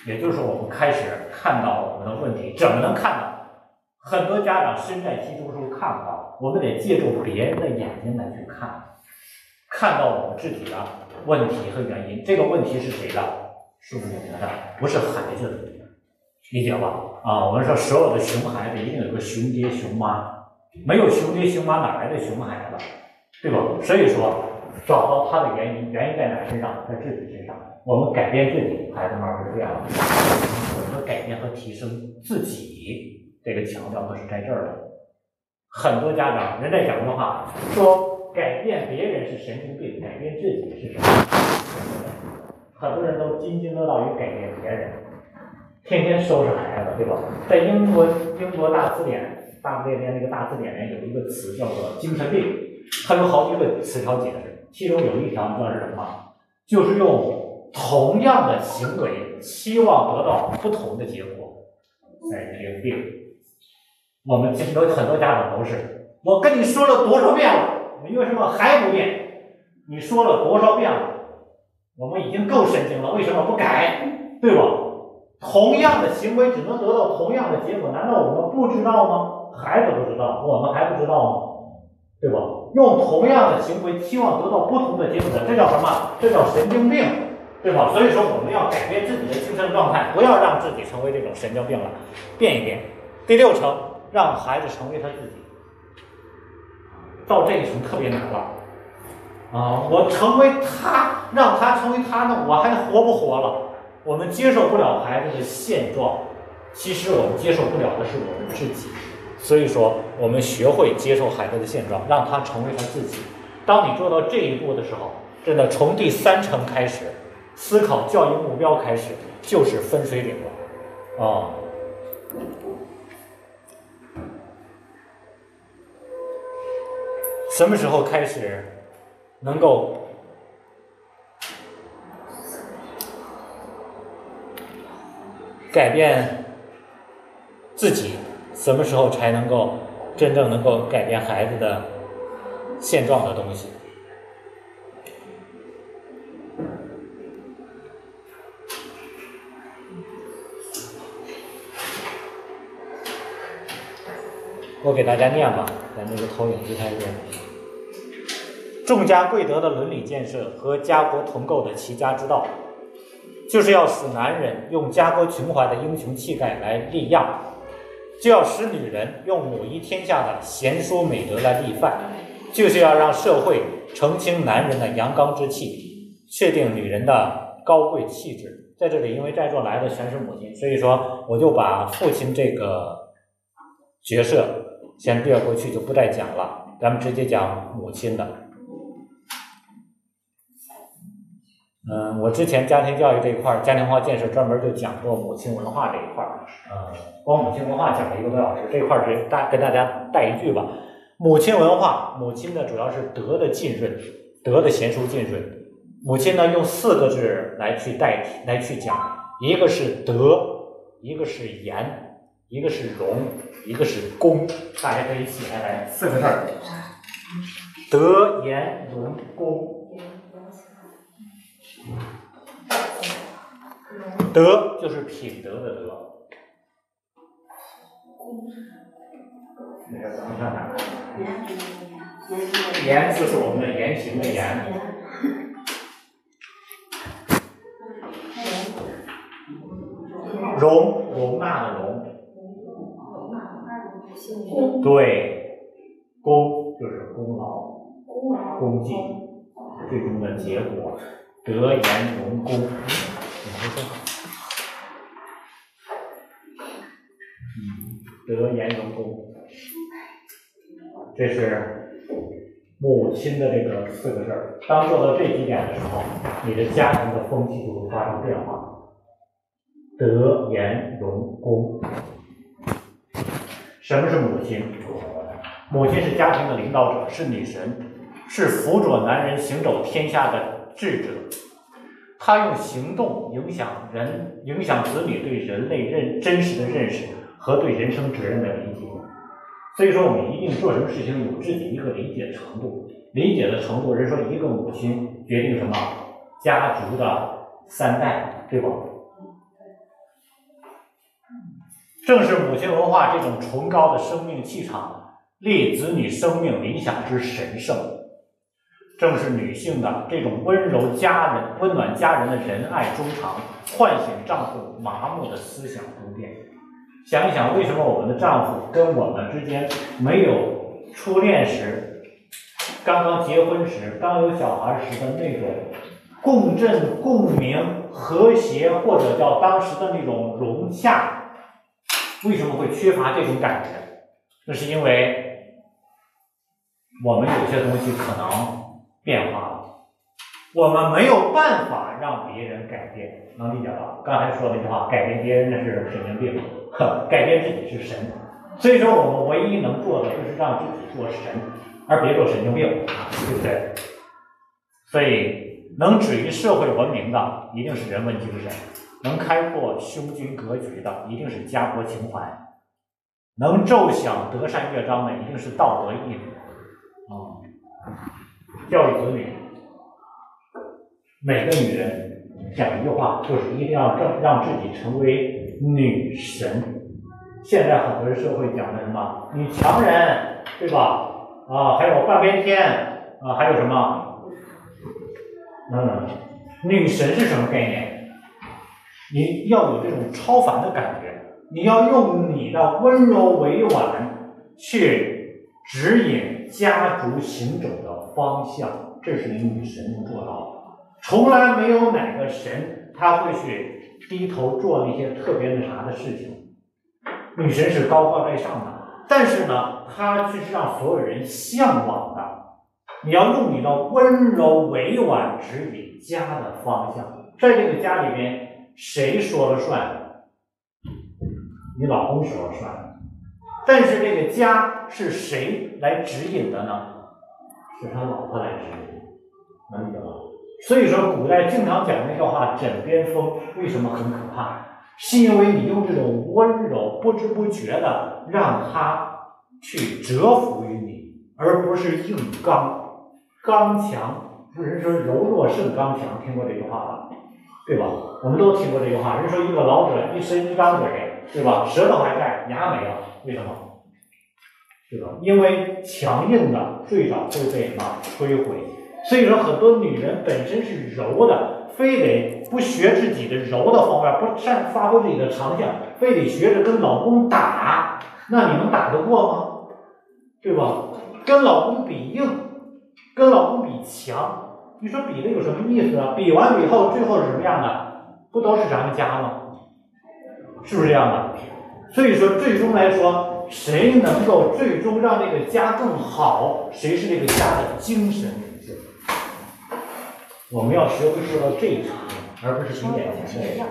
也就是我们开始看到我们的问题，怎么能看到？很多家长身在其中时候看不到，我们得借助别人的眼睛来去看。看到我们自己的问题和原因，这个问题是谁的？是我们的，不是孩子的，理解吧？啊，我们说所有的熊孩子一定有个熊爹熊妈，没有熊爹熊妈哪来的熊孩子？对吧？所以说，找到他的原因，原因在哪身上？在自己身上。我们改变自己，孩子慢慢就变了。我们改变和提升自己，这个强调的是在这儿的。很多家长人在讲的话说。改变别人是神经病，改变自己是什么？很多人都津津乐道于改变别人，天天收拾孩子，对吧？在英国英国大词典大不列颠那个大字典里有一个词叫做精神病，它有好几个词条解释，其中有一条你知道是什么？就是用同样的行为期望得到不同的结果，神经病。我们其实有很多家长都是，我跟你说了多少遍了。你为什么还不变？你说了多少遍了？我们已经够神经了，为什么不改？对吧？同样的行为只能得到同样的结果，难道我们不知道吗？孩子不知道，我们还不知道吗？对吧？用同样的行为期望得到不同的结果，这叫什么？这叫神经病，对吧？所以说我们要改变自己的精神状态，不要让自己成为这种神经病了，变一变。第六层，让孩子成为他自己。到这一层特别难了，啊！我成为他，让他成为他呢，我还活不活了？我们接受不了孩子的现状，其实我们接受不了的是我们自己。所以说，我们学会接受孩子的现状，让他成为他自己。当你做到这一步的时候，真的从第三层开始思考教育目标开始，就是分水岭了，啊！什么时候开始能够改变自己，什么时候才能够真正能够改变孩子的现状的东西？我给大家念吧，咱这个投影机太弱。众家贵德的伦理建设和家国同构的齐家之道，就是要使男人用家国情怀的英雄气概来立样，就要使女人用母仪天下的贤淑美德来立范，就是要让社会澄清男人的阳刚之气，确定女人的高贵气质。在这里，因为在座来的全是母亲，所以说我就把父亲这个角色先略过去，就不再讲了。咱们直接讲母亲的。嗯，我之前家庭教育这一块儿，家庭化建设专门就讲过母亲文化这一块儿。呃，光母亲文化讲了一个多小时，这块儿直大跟大家带一句吧。母亲文化，母亲呢主要是德的浸润，德的贤淑浸润。母亲呢，用四个字来去代替，来去讲，一个是德，一个是严，一个是容，一个是恭。大家可以写下来四个字儿：德、言、容、恭。德。就是品德的德。那个咱们看看，言就是我们的言行的言。容。容纳的容，对，功就是功劳，功绩，最终的结果，德言容功，嗯，德言容功，这是母亲的这个四个字儿。当做到这几点的时候，你的家庭的风气就会发生变化。德言容功，什么是母亲？母亲是家庭的领导者，是女神，是辅佐男人行走天下的智者。她用行动影响人，影响子女对人类认真实的认识和对人生责任的理解。所以说，我们一定做什么事情有自己一个理解程度，理解的程度，人说一个母亲决定什么？家族的三代，对吧？正是母亲文化这种崇高的生命气场，立子女生命理想之神圣；正是女性的这种温柔家人、温暖家人的仁爱衷肠，唤醒丈夫麻木的思想宫殿。想一想，为什么我们的丈夫跟我们之间没有初恋时、刚刚结婚时、刚有小孩时的那种共振、共鸣、和谐，或者叫当时的那种融洽？为什么会缺乏这种感觉？那是因为我们有些东西可能变化了，我们没有办法让别人改变，能理解吧？刚才说那句话，改变别人那是神经病，改变自己是神。所以说，我们唯一能做的就是让自己做神，而别做神经病啊，对不对？所以，能止于社会文明的，一定是人文精神。能开阔胸襟格局的，一定是家国情怀；能奏响德善乐章的，一定是道德义。啊，教育子女，每个女人讲一句话，就是一定要让让自己成为女神。现在很多人社会讲的什么女强人，对吧？啊，还有半边天，啊，还有什么？嗯，女神是什么概念？你要有这种超凡的感觉，你要用你的温柔委婉去指引家族行走的方向，这是女神能做到的。从来没有哪个神他会去低头做那些特别那啥的事情，女神是高高在上的，但是呢，她却是让所有人向往的。你要用你的温柔委婉指引家的方向，在这个家里面。谁说了算？你老公说了算。但是这个家是谁来指引的呢？是他老婆来指引，能理解吗？所以说，古代经常讲那句话“枕边风”，为什么很可怕？是因为你用这种温柔，不知不觉的让他去折服于你，而不是硬刚、刚强。人说柔弱胜刚强，听过这句话吧？对吧？我们都听过这句话，人说一个老者一身一张嘴，对吧？舌头还在，牙没了，为什么？对吧？因为强硬的最早会被什么摧毁？所以说，很多女人本身是柔的，非得不学自己的柔的方面，不善发挥自己的长项，非得学着跟老公打，那你能打得过吗？对吧？跟老公比硬，跟老公比强，你说比的有什么意思啊？比完以后，最后是什么样的？不都是咱们家吗？是不是这样的？所以说，最终来说，谁能够最终让这个家更好，谁是这个家的精神。我们要学会做到这一层，而不是仅眼前的。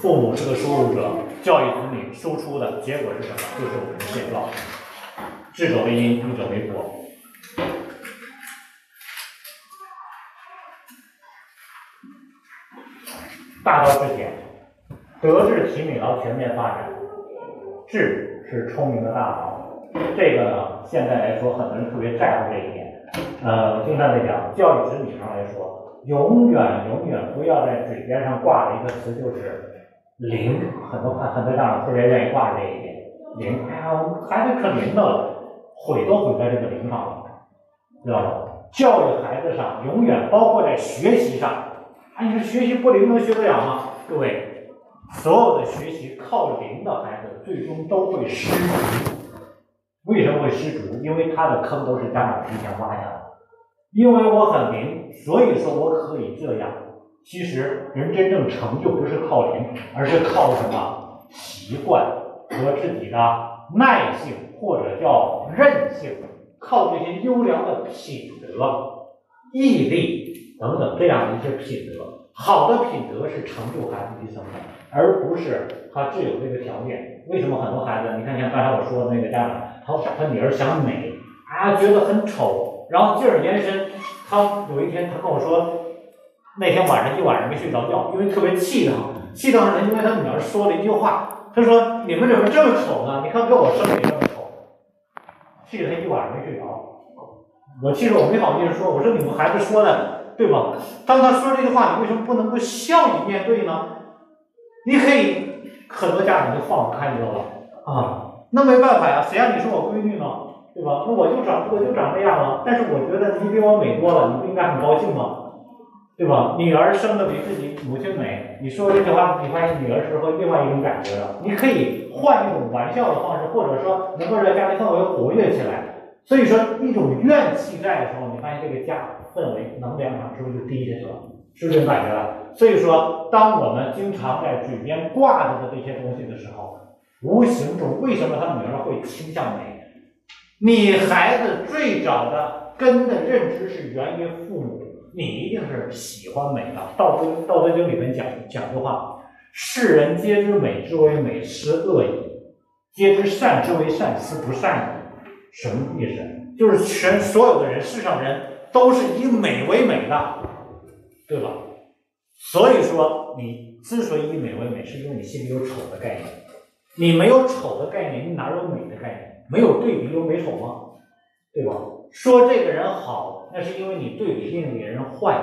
父母是个收入者，教育子女输出的结果是什么？就是我们的现状。智者为因，愚者为果。大道至简，德智体美劳全面发展。智是聪明的大脑，这个呢，现在来说，很多人特别在乎这一点。呃，经常在讲，教育子女上来说，永远永远不要在嘴边上挂着一个词，就是零。很多很多家长特别愿意挂这一点，零。哎呀，孩子可灵的了。毁都毁在这个零上了，知道吧？教育孩子上，永远包括在学习上。你说学习不灵能学得了吗？各位，所有的学习靠零的孩子，最终都会失。为什么会失足？因为他的坑都是家长提前挖下的。因为我很灵，所以说我可以这样。其实人真正成就不是靠灵，而是靠什么？习惯和自己的耐性。或者叫韧性，靠这些优良的品德、毅力等等这样的一些品德，好的品德是成就孩子一生的，而不是他具有这个条件。为什么很多孩子，你看像刚才我说的那个家长，他他女儿想美啊，觉得很丑，然后劲儿延伸，他有一天他跟我说，那天晚上一晚上没睡着觉，因为特别气他，气他呢，因为他女儿说了一句话，他说你们怎么这么丑呢？你看给我生的这么丑。气得他一晚上没睡着，我其实我没好意思说，我说你们孩子说的对吧？当他说这句话，你为什么不能够笑以面对呢？你可以很多家长就放不开，你知道吧？啊，那没办法呀，谁让你是我闺女呢？对吧？那我就长我就长这样了，但是我觉得你比我美多了，你不应该很高兴吗？对吧？女儿生的比自己母亲美，你说这句话，你发现女儿是会另外一种感觉的。你可以换一种玩笑的方式，或者说能够让家庭氛围活跃起来。所以说，一种怨气在的时候，你发现这个家氛围能量场是不是就低下去了？是不是这种感觉了？所以说，当我们经常在嘴边挂着的这些东西的时候，无形中为什么他女儿会倾向美？你孩子最早的根的认知是源于父母。你一定是喜欢美的，《道德道德经》里面讲讲句话：“世人皆知美之为美，斯恶已；皆知善之为善，斯不善已。”什么意思？就是全所有的人，世上人都是以美为美的，对吧？所以说，你之所以以美为美，是因为你心里有丑的概念。你没有丑的概念，你哪有美的概念？没有对比有美丑吗？对吧？说这个人好，那是因为你对比另一个人坏，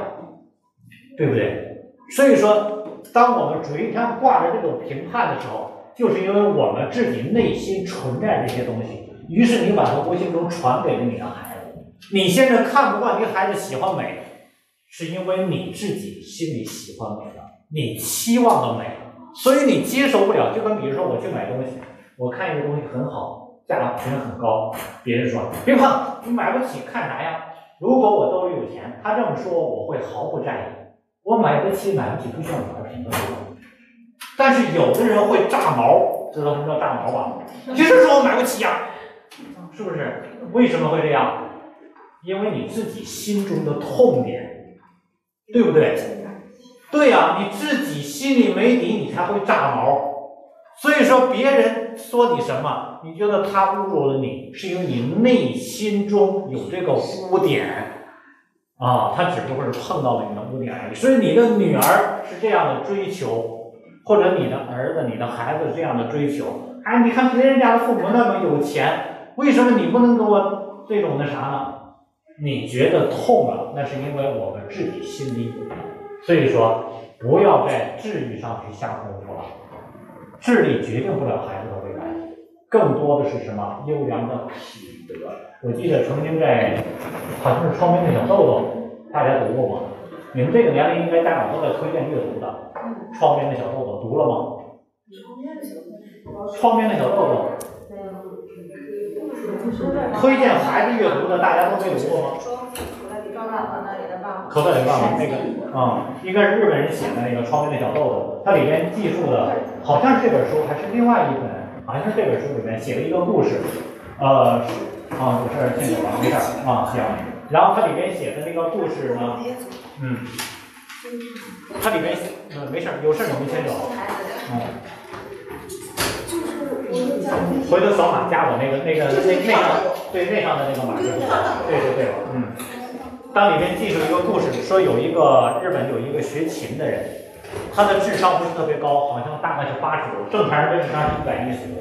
对不对？所以说，当我们嘴上挂着这种评判的时候，就是因为我们自己内心存在这些东西，于是你把它无形中传给了你的孩子。你现在看不惯你孩子喜欢美，是因为你自己心里喜欢美的，你期望的美，所以你接受不了。就跟比如说我去买东西，我看一个东西很好。价钱很高，别人说别碰，你买不起，看啥呀？如果我兜里有钱，他这么说，我会毫不在意。我买得起，买不起，不需要你来评论。但是有的人会炸毛，知道什么叫炸毛吧？就是说我买不起呀，是不是？为什么会这样？因为你自己心中的痛点，对不对？对呀，你自己心里没底，你才会炸毛。所以说，别人说你什么，你觉得他侮辱了你，是因为你内心中有这个污点啊，他只不过是碰到了你的污点而已。所以你的女儿是这样的追求，或者你的儿子、你的孩子这样的追求，哎，你看别人家的父母那么有钱，为什么你不能给我这种那啥呢？你觉得痛了，那是因为我们自己心里有。所以说，不要在治愈上去下功夫了。智力决定不了孩子的未来，更多的是什么优良的品德。我记得曾经在好像是窗边的小豆豆，大家读过吗？你们这个年龄应该家长都在推荐阅读的。窗边的小豆豆读了吗？窗边的小豆豆。推荐孩子阅读的，大家都没读过吗？口袋里爸爸那个啊，应该是日本人写的那个《窗边的小豆豆》，它里面记述的，好像是这本书，还是另外一本，好像是这本书里面写了一个故事，呃，啊，有事听我吧，没事啊，行。然后它里面写的那个故事呢，嗯，它里面嗯没事有事你们先走，嗯。回头扫码加我那个那个那那上对那上的那个码就对对对对嗯，当里面记住一个故事，说有一个日本有一个学琴的人，他的智商不是特别高，好像大概是八十多，正常人的智商是一百一十多。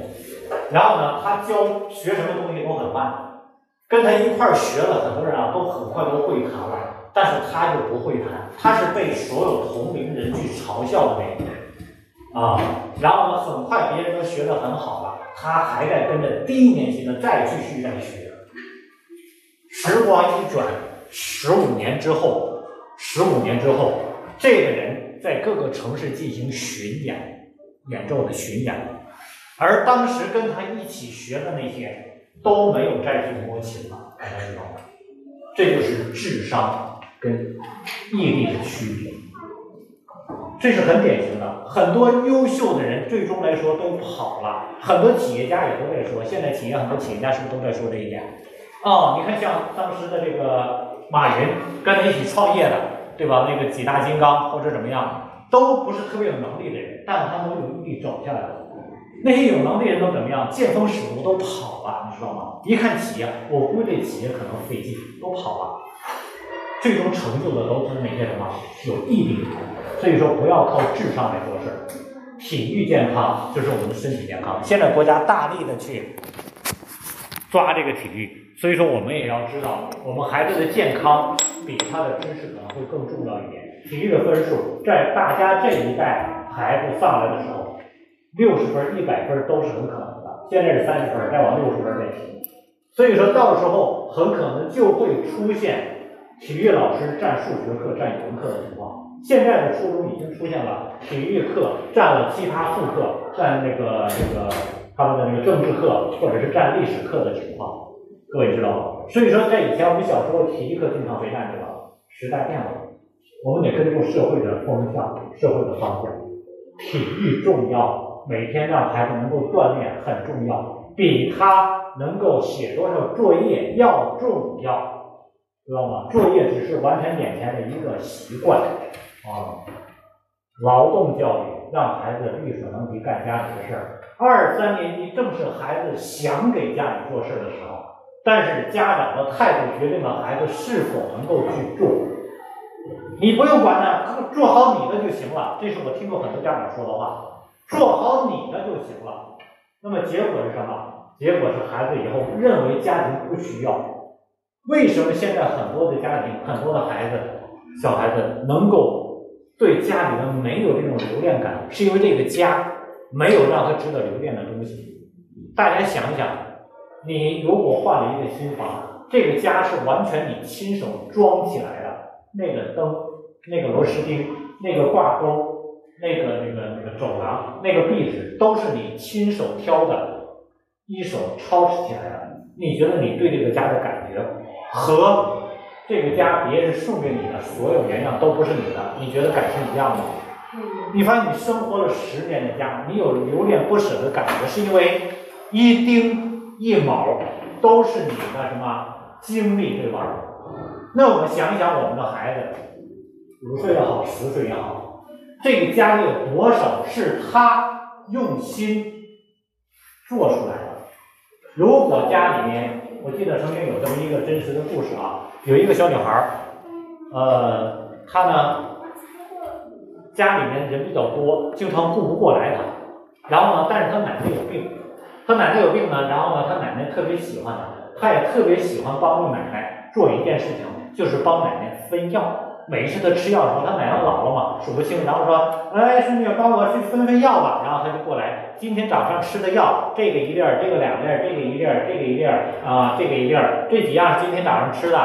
然后呢，他教学什么东西都很慢，跟他一块儿学了很多人啊，都很快都会弹了，但是他就不会弹，他是被所有同龄人去嘲笑的那个。啊，然后呢，很快别人都学得很好了，他还在跟着低年级的再继续在学。时光一转，十五年之后，十五年之后，这个人在各个城市进行巡演，演奏的巡演，而当时跟他一起学的那些都没有再去摸琴了，大家知道吗？这就是智商跟毅力的区别。这是很典型的，很多优秀的人最终来说都跑了。很多企业家也都在说，现在企业很多企业家是不是都在说这一点？哦，你看像当时的这个马云跟他一起创业的，对吧？那个几大金刚或者怎么样，都不是特别有能力的人，但他们有毅力走下来了。那些有能力人都怎么样？见风使舵都跑了，你知道吗？一看企业，我估计这企业可能费劲，都跑了。最终成就的都是那些什么有毅力。所以说，不要靠智商来做事儿。体育健康就是我们的身体健康。现在国家大力的去抓这个体育，所以说我们也要知道，我们孩子的健康比他的知识可能会更重要一点。体育的分数，在大家这一代孩子上来的时候，六十分、一百分都是很可能的。现在是三十分，再往六十分再提。所以说到时候很可能就会出现体育老师占数学课、占语文课的情况。现在的初中已经出现了体育课占了其他副课，占那个那个他们的那个政治课或者是占历史课的情况，各位知道吗？所以说在以前我们小时候体育课经常被占着，时代变了，我们得跟住社会的风向、社会的方向。体育重要，每天让孩子能够锻炼很重要，比他能够写多少作业要重要，知道吗？作业只是完成眼前的一个习惯。啊，劳动教育让孩子力所能及干家里的事儿。二三年级正是孩子想给家里做事的时候，但是家长的态度决定了孩子是否能够去做。你不用管他，做好你的就行了。这是我听过很多家长说的话，做好你的就行了。那么结果是什么？结果是孩子以后认为家庭不需要。为什么现在很多的家庭、很多的孩子、小孩子能够？对家里人没有这种留恋感，是因为这个家没有让他值得留恋的东西。大家想想，你如果换了一个新房，这个家是完全你亲手装起来的，那个灯、那个螺丝钉、那个挂钩、那个那个那个走廊、那个壁纸，都是你亲手挑的，一手操持起来的。你觉得你对这个家的感觉和？这个家别人送给你的所有原样都不是你的，你觉得感情一样吗？你发现你生活了十年的家，你有留恋不舍的感觉，是因为一丁一毛都是你的什么经历，对吧？那我们想一想，我们的孩子五岁也好，十岁也好，这个家里有多少是他用心做出来的？如果家里面，我记得曾经有这么一个真实的故事啊。有一个小女孩儿，呃，她呢，家里面人比较多，经常顾不过来她。然后呢，但是她奶奶有病，她奶奶有病呢，然后呢，她奶奶特别喜欢她，她也特别喜欢帮助奶奶做一件事情，就是帮奶奶分药。每一次他吃药的时候，他奶奶老了嘛，数不清，然后说，哎，孙女帮我去分分药吧，然后他就过来，今天早上吃的药，这个一粒儿，这个两粒儿，这个一粒儿，这个一粒儿，啊，这个一粒儿，这几样是今天早上吃的，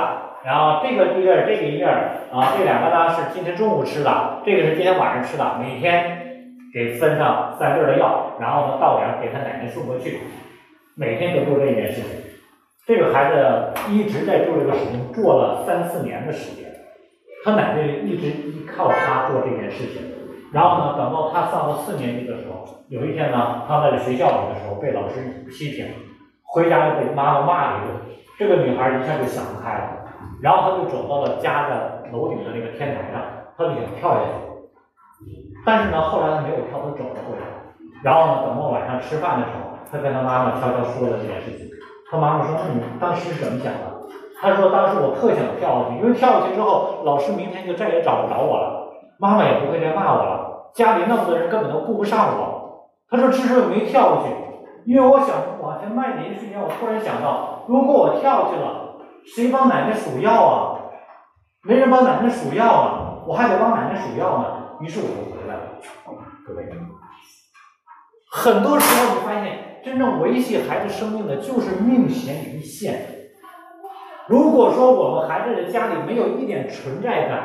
然后这个一粒儿，这个一粒儿，啊，这两个呢是今天中午吃的，这个是今天晚上吃的，每天给分上三粒儿的药，然后呢到点给他奶奶送过去，每天都做这件事情。这个孩子一直在做这个事情，做了三四年的时间。他奶奶一直依靠他做这件事情。然后呢，等到他上了四年级的时候，有一天呢，他在学校里的时候被老师批评，回家又被妈妈骂了一顿。这个女孩一下就想不开了，然后她就走到了家的楼顶的那个天台上，她就想跳下去。但是呢，后来她没有跳，她走了回来。然后呢，等到晚上吃饭的时候，她跟她妈妈悄悄说了这件事情。他妈妈说：“那你当时是怎么想的？”他说：“当时我特想跳下去，因为跳下去之后，老师明天就再也找不着我了，妈妈也不会再骂我了，家里那么多人根本都顾不上我。”他说：“之所以没跳过去，因为我想往前迈的一瞬间，我突然想到，如果我跳下去了，谁帮奶奶数药啊？没人帮奶奶数药啊，我还得帮奶奶数药呢。于是我就回来了。各位，很多时候你发现。”真正维系孩子生命的，就是命悬一线。如果说我们孩子的家里没有一点存在感，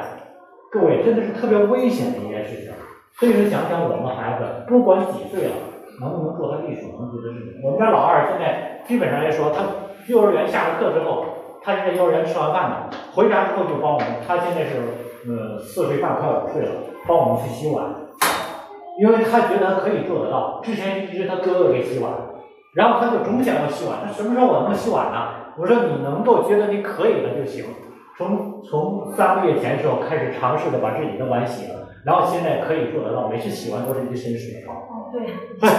各位真的是特别危险的一件事情。所以说，想想我们孩子，不管几岁了，能不能做他力所能及的事情。我们家老二现在基本上来说，他幼儿园下了课之后，他是在幼儿园吃完饭的，回家之后就帮我们。他现在是呃四岁半，快五岁了，帮我们去洗碗。因为他觉得可以做得到，之前一直他哥哥给洗碗，然后他就总想要洗碗。那什么时候我能洗碗呢？我说你能够觉得你可以了就行。从从三个月前时候开始尝试的把自己的碗洗了，然后现在可以做得到，每次洗完都是一身水泡。哦，对，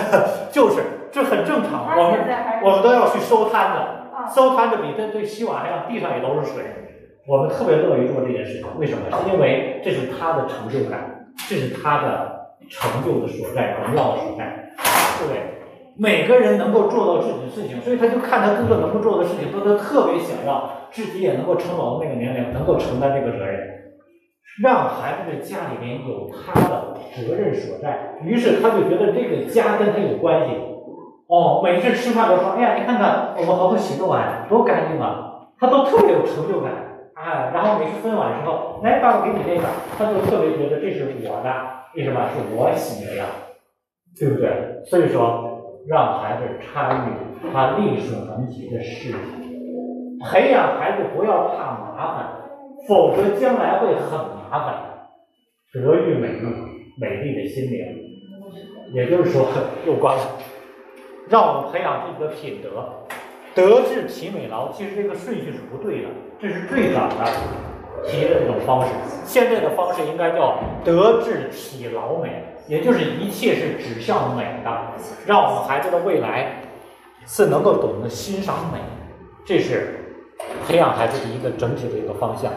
就是这很正常。我们我们都要去收摊子，收摊子比这这洗碗还要地上也都是水。我们特别乐于做这件事情，为什么？是因为这是他的成就感，这是他的。成就的所在，荣耀的所在，对不对？每个人能够做到自己的事情，所以他就看他哥哥能够做的事情，都他特别想要自己也能够撑到那个年龄，能够承担这个责任，让孩子的家里面有他的责任所在。于是他就觉得这个家跟他有关系。哦，每次吃饭都说：“哎呀，你看看我们好好洗个碗，多干净啊！”他都特别有成就感。哎，然后每次分碗的时候，来，爸爸给你这个，他就特别觉得这是我的。为什么是我洗的呀？对不对？所以说，让孩子参与他力所能及的事情，培养孩子不要怕麻烦，否则将来会很麻烦。德育美丽，美丽的心灵，也就是说，又关了，让我们培养自己的品德，德智体美劳。其实这个顺序是不对的，这是最早的。提的这种方式，现在的方式应该叫德智体劳美，也就是一切是指向美的，让我们孩子的未来是能够懂得欣赏美，这是培养孩子的一个整体的一个方向。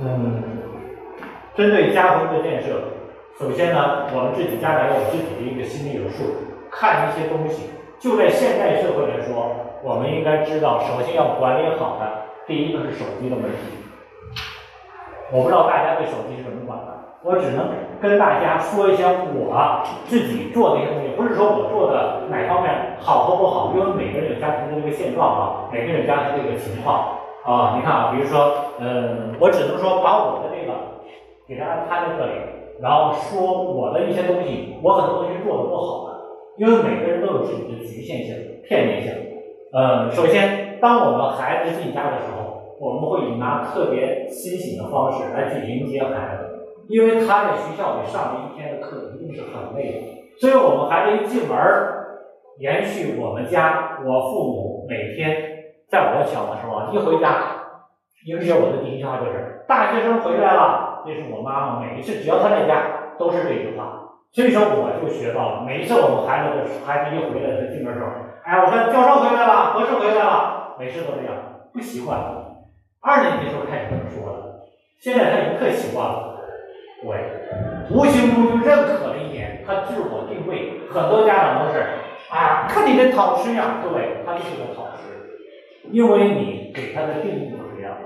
嗯，针对家庭的建设。首先呢，我们自己家长要有自己的一个心里有数，看一些东西。就在现代社会来说，我们应该知道，首先要管理好的，第一个是手机的问题。我不知道大家对手机是怎么管的，我只能跟大家说一下我自己做的一些东西，不是说我做的哪方面好和不好，因为每个人有家庭的这个现状啊，每个人家庭这个情况啊。你看啊，比如说，嗯，我只能说把我的这个给大家摊在这里。然后说我的一些东西，我很多东西做的不好的，因为每个人都有自己的局限性、片面性。呃，首先，当我们孩子进家的时候，我们会以拿特别欣喜的方式来去迎接孩子，因为他在学校里上了一天的课，一定是很累的。所以我们孩子一进门延续我们家我父母每天在我小的时候一回家迎接我的第一句话就是：“大学生回来了。”这是我妈妈每一次只要她在家都是这句话，所以说我就学到了。每一次我们孩子的孩子一回来的进门时候，哎，我说教授回来了，博士回来了，每次都这样，不习惯。二年级的时候开始这么说了，现在他已经特习惯了。对，无形中就认可了一点，他自我定位。很多家长都是啊，看你的讨吃呀，对，他就是个讨吃，因为你给他的定义就是这样。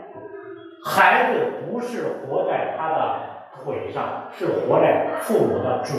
孩子不是活在他的腿上，是活在父母的主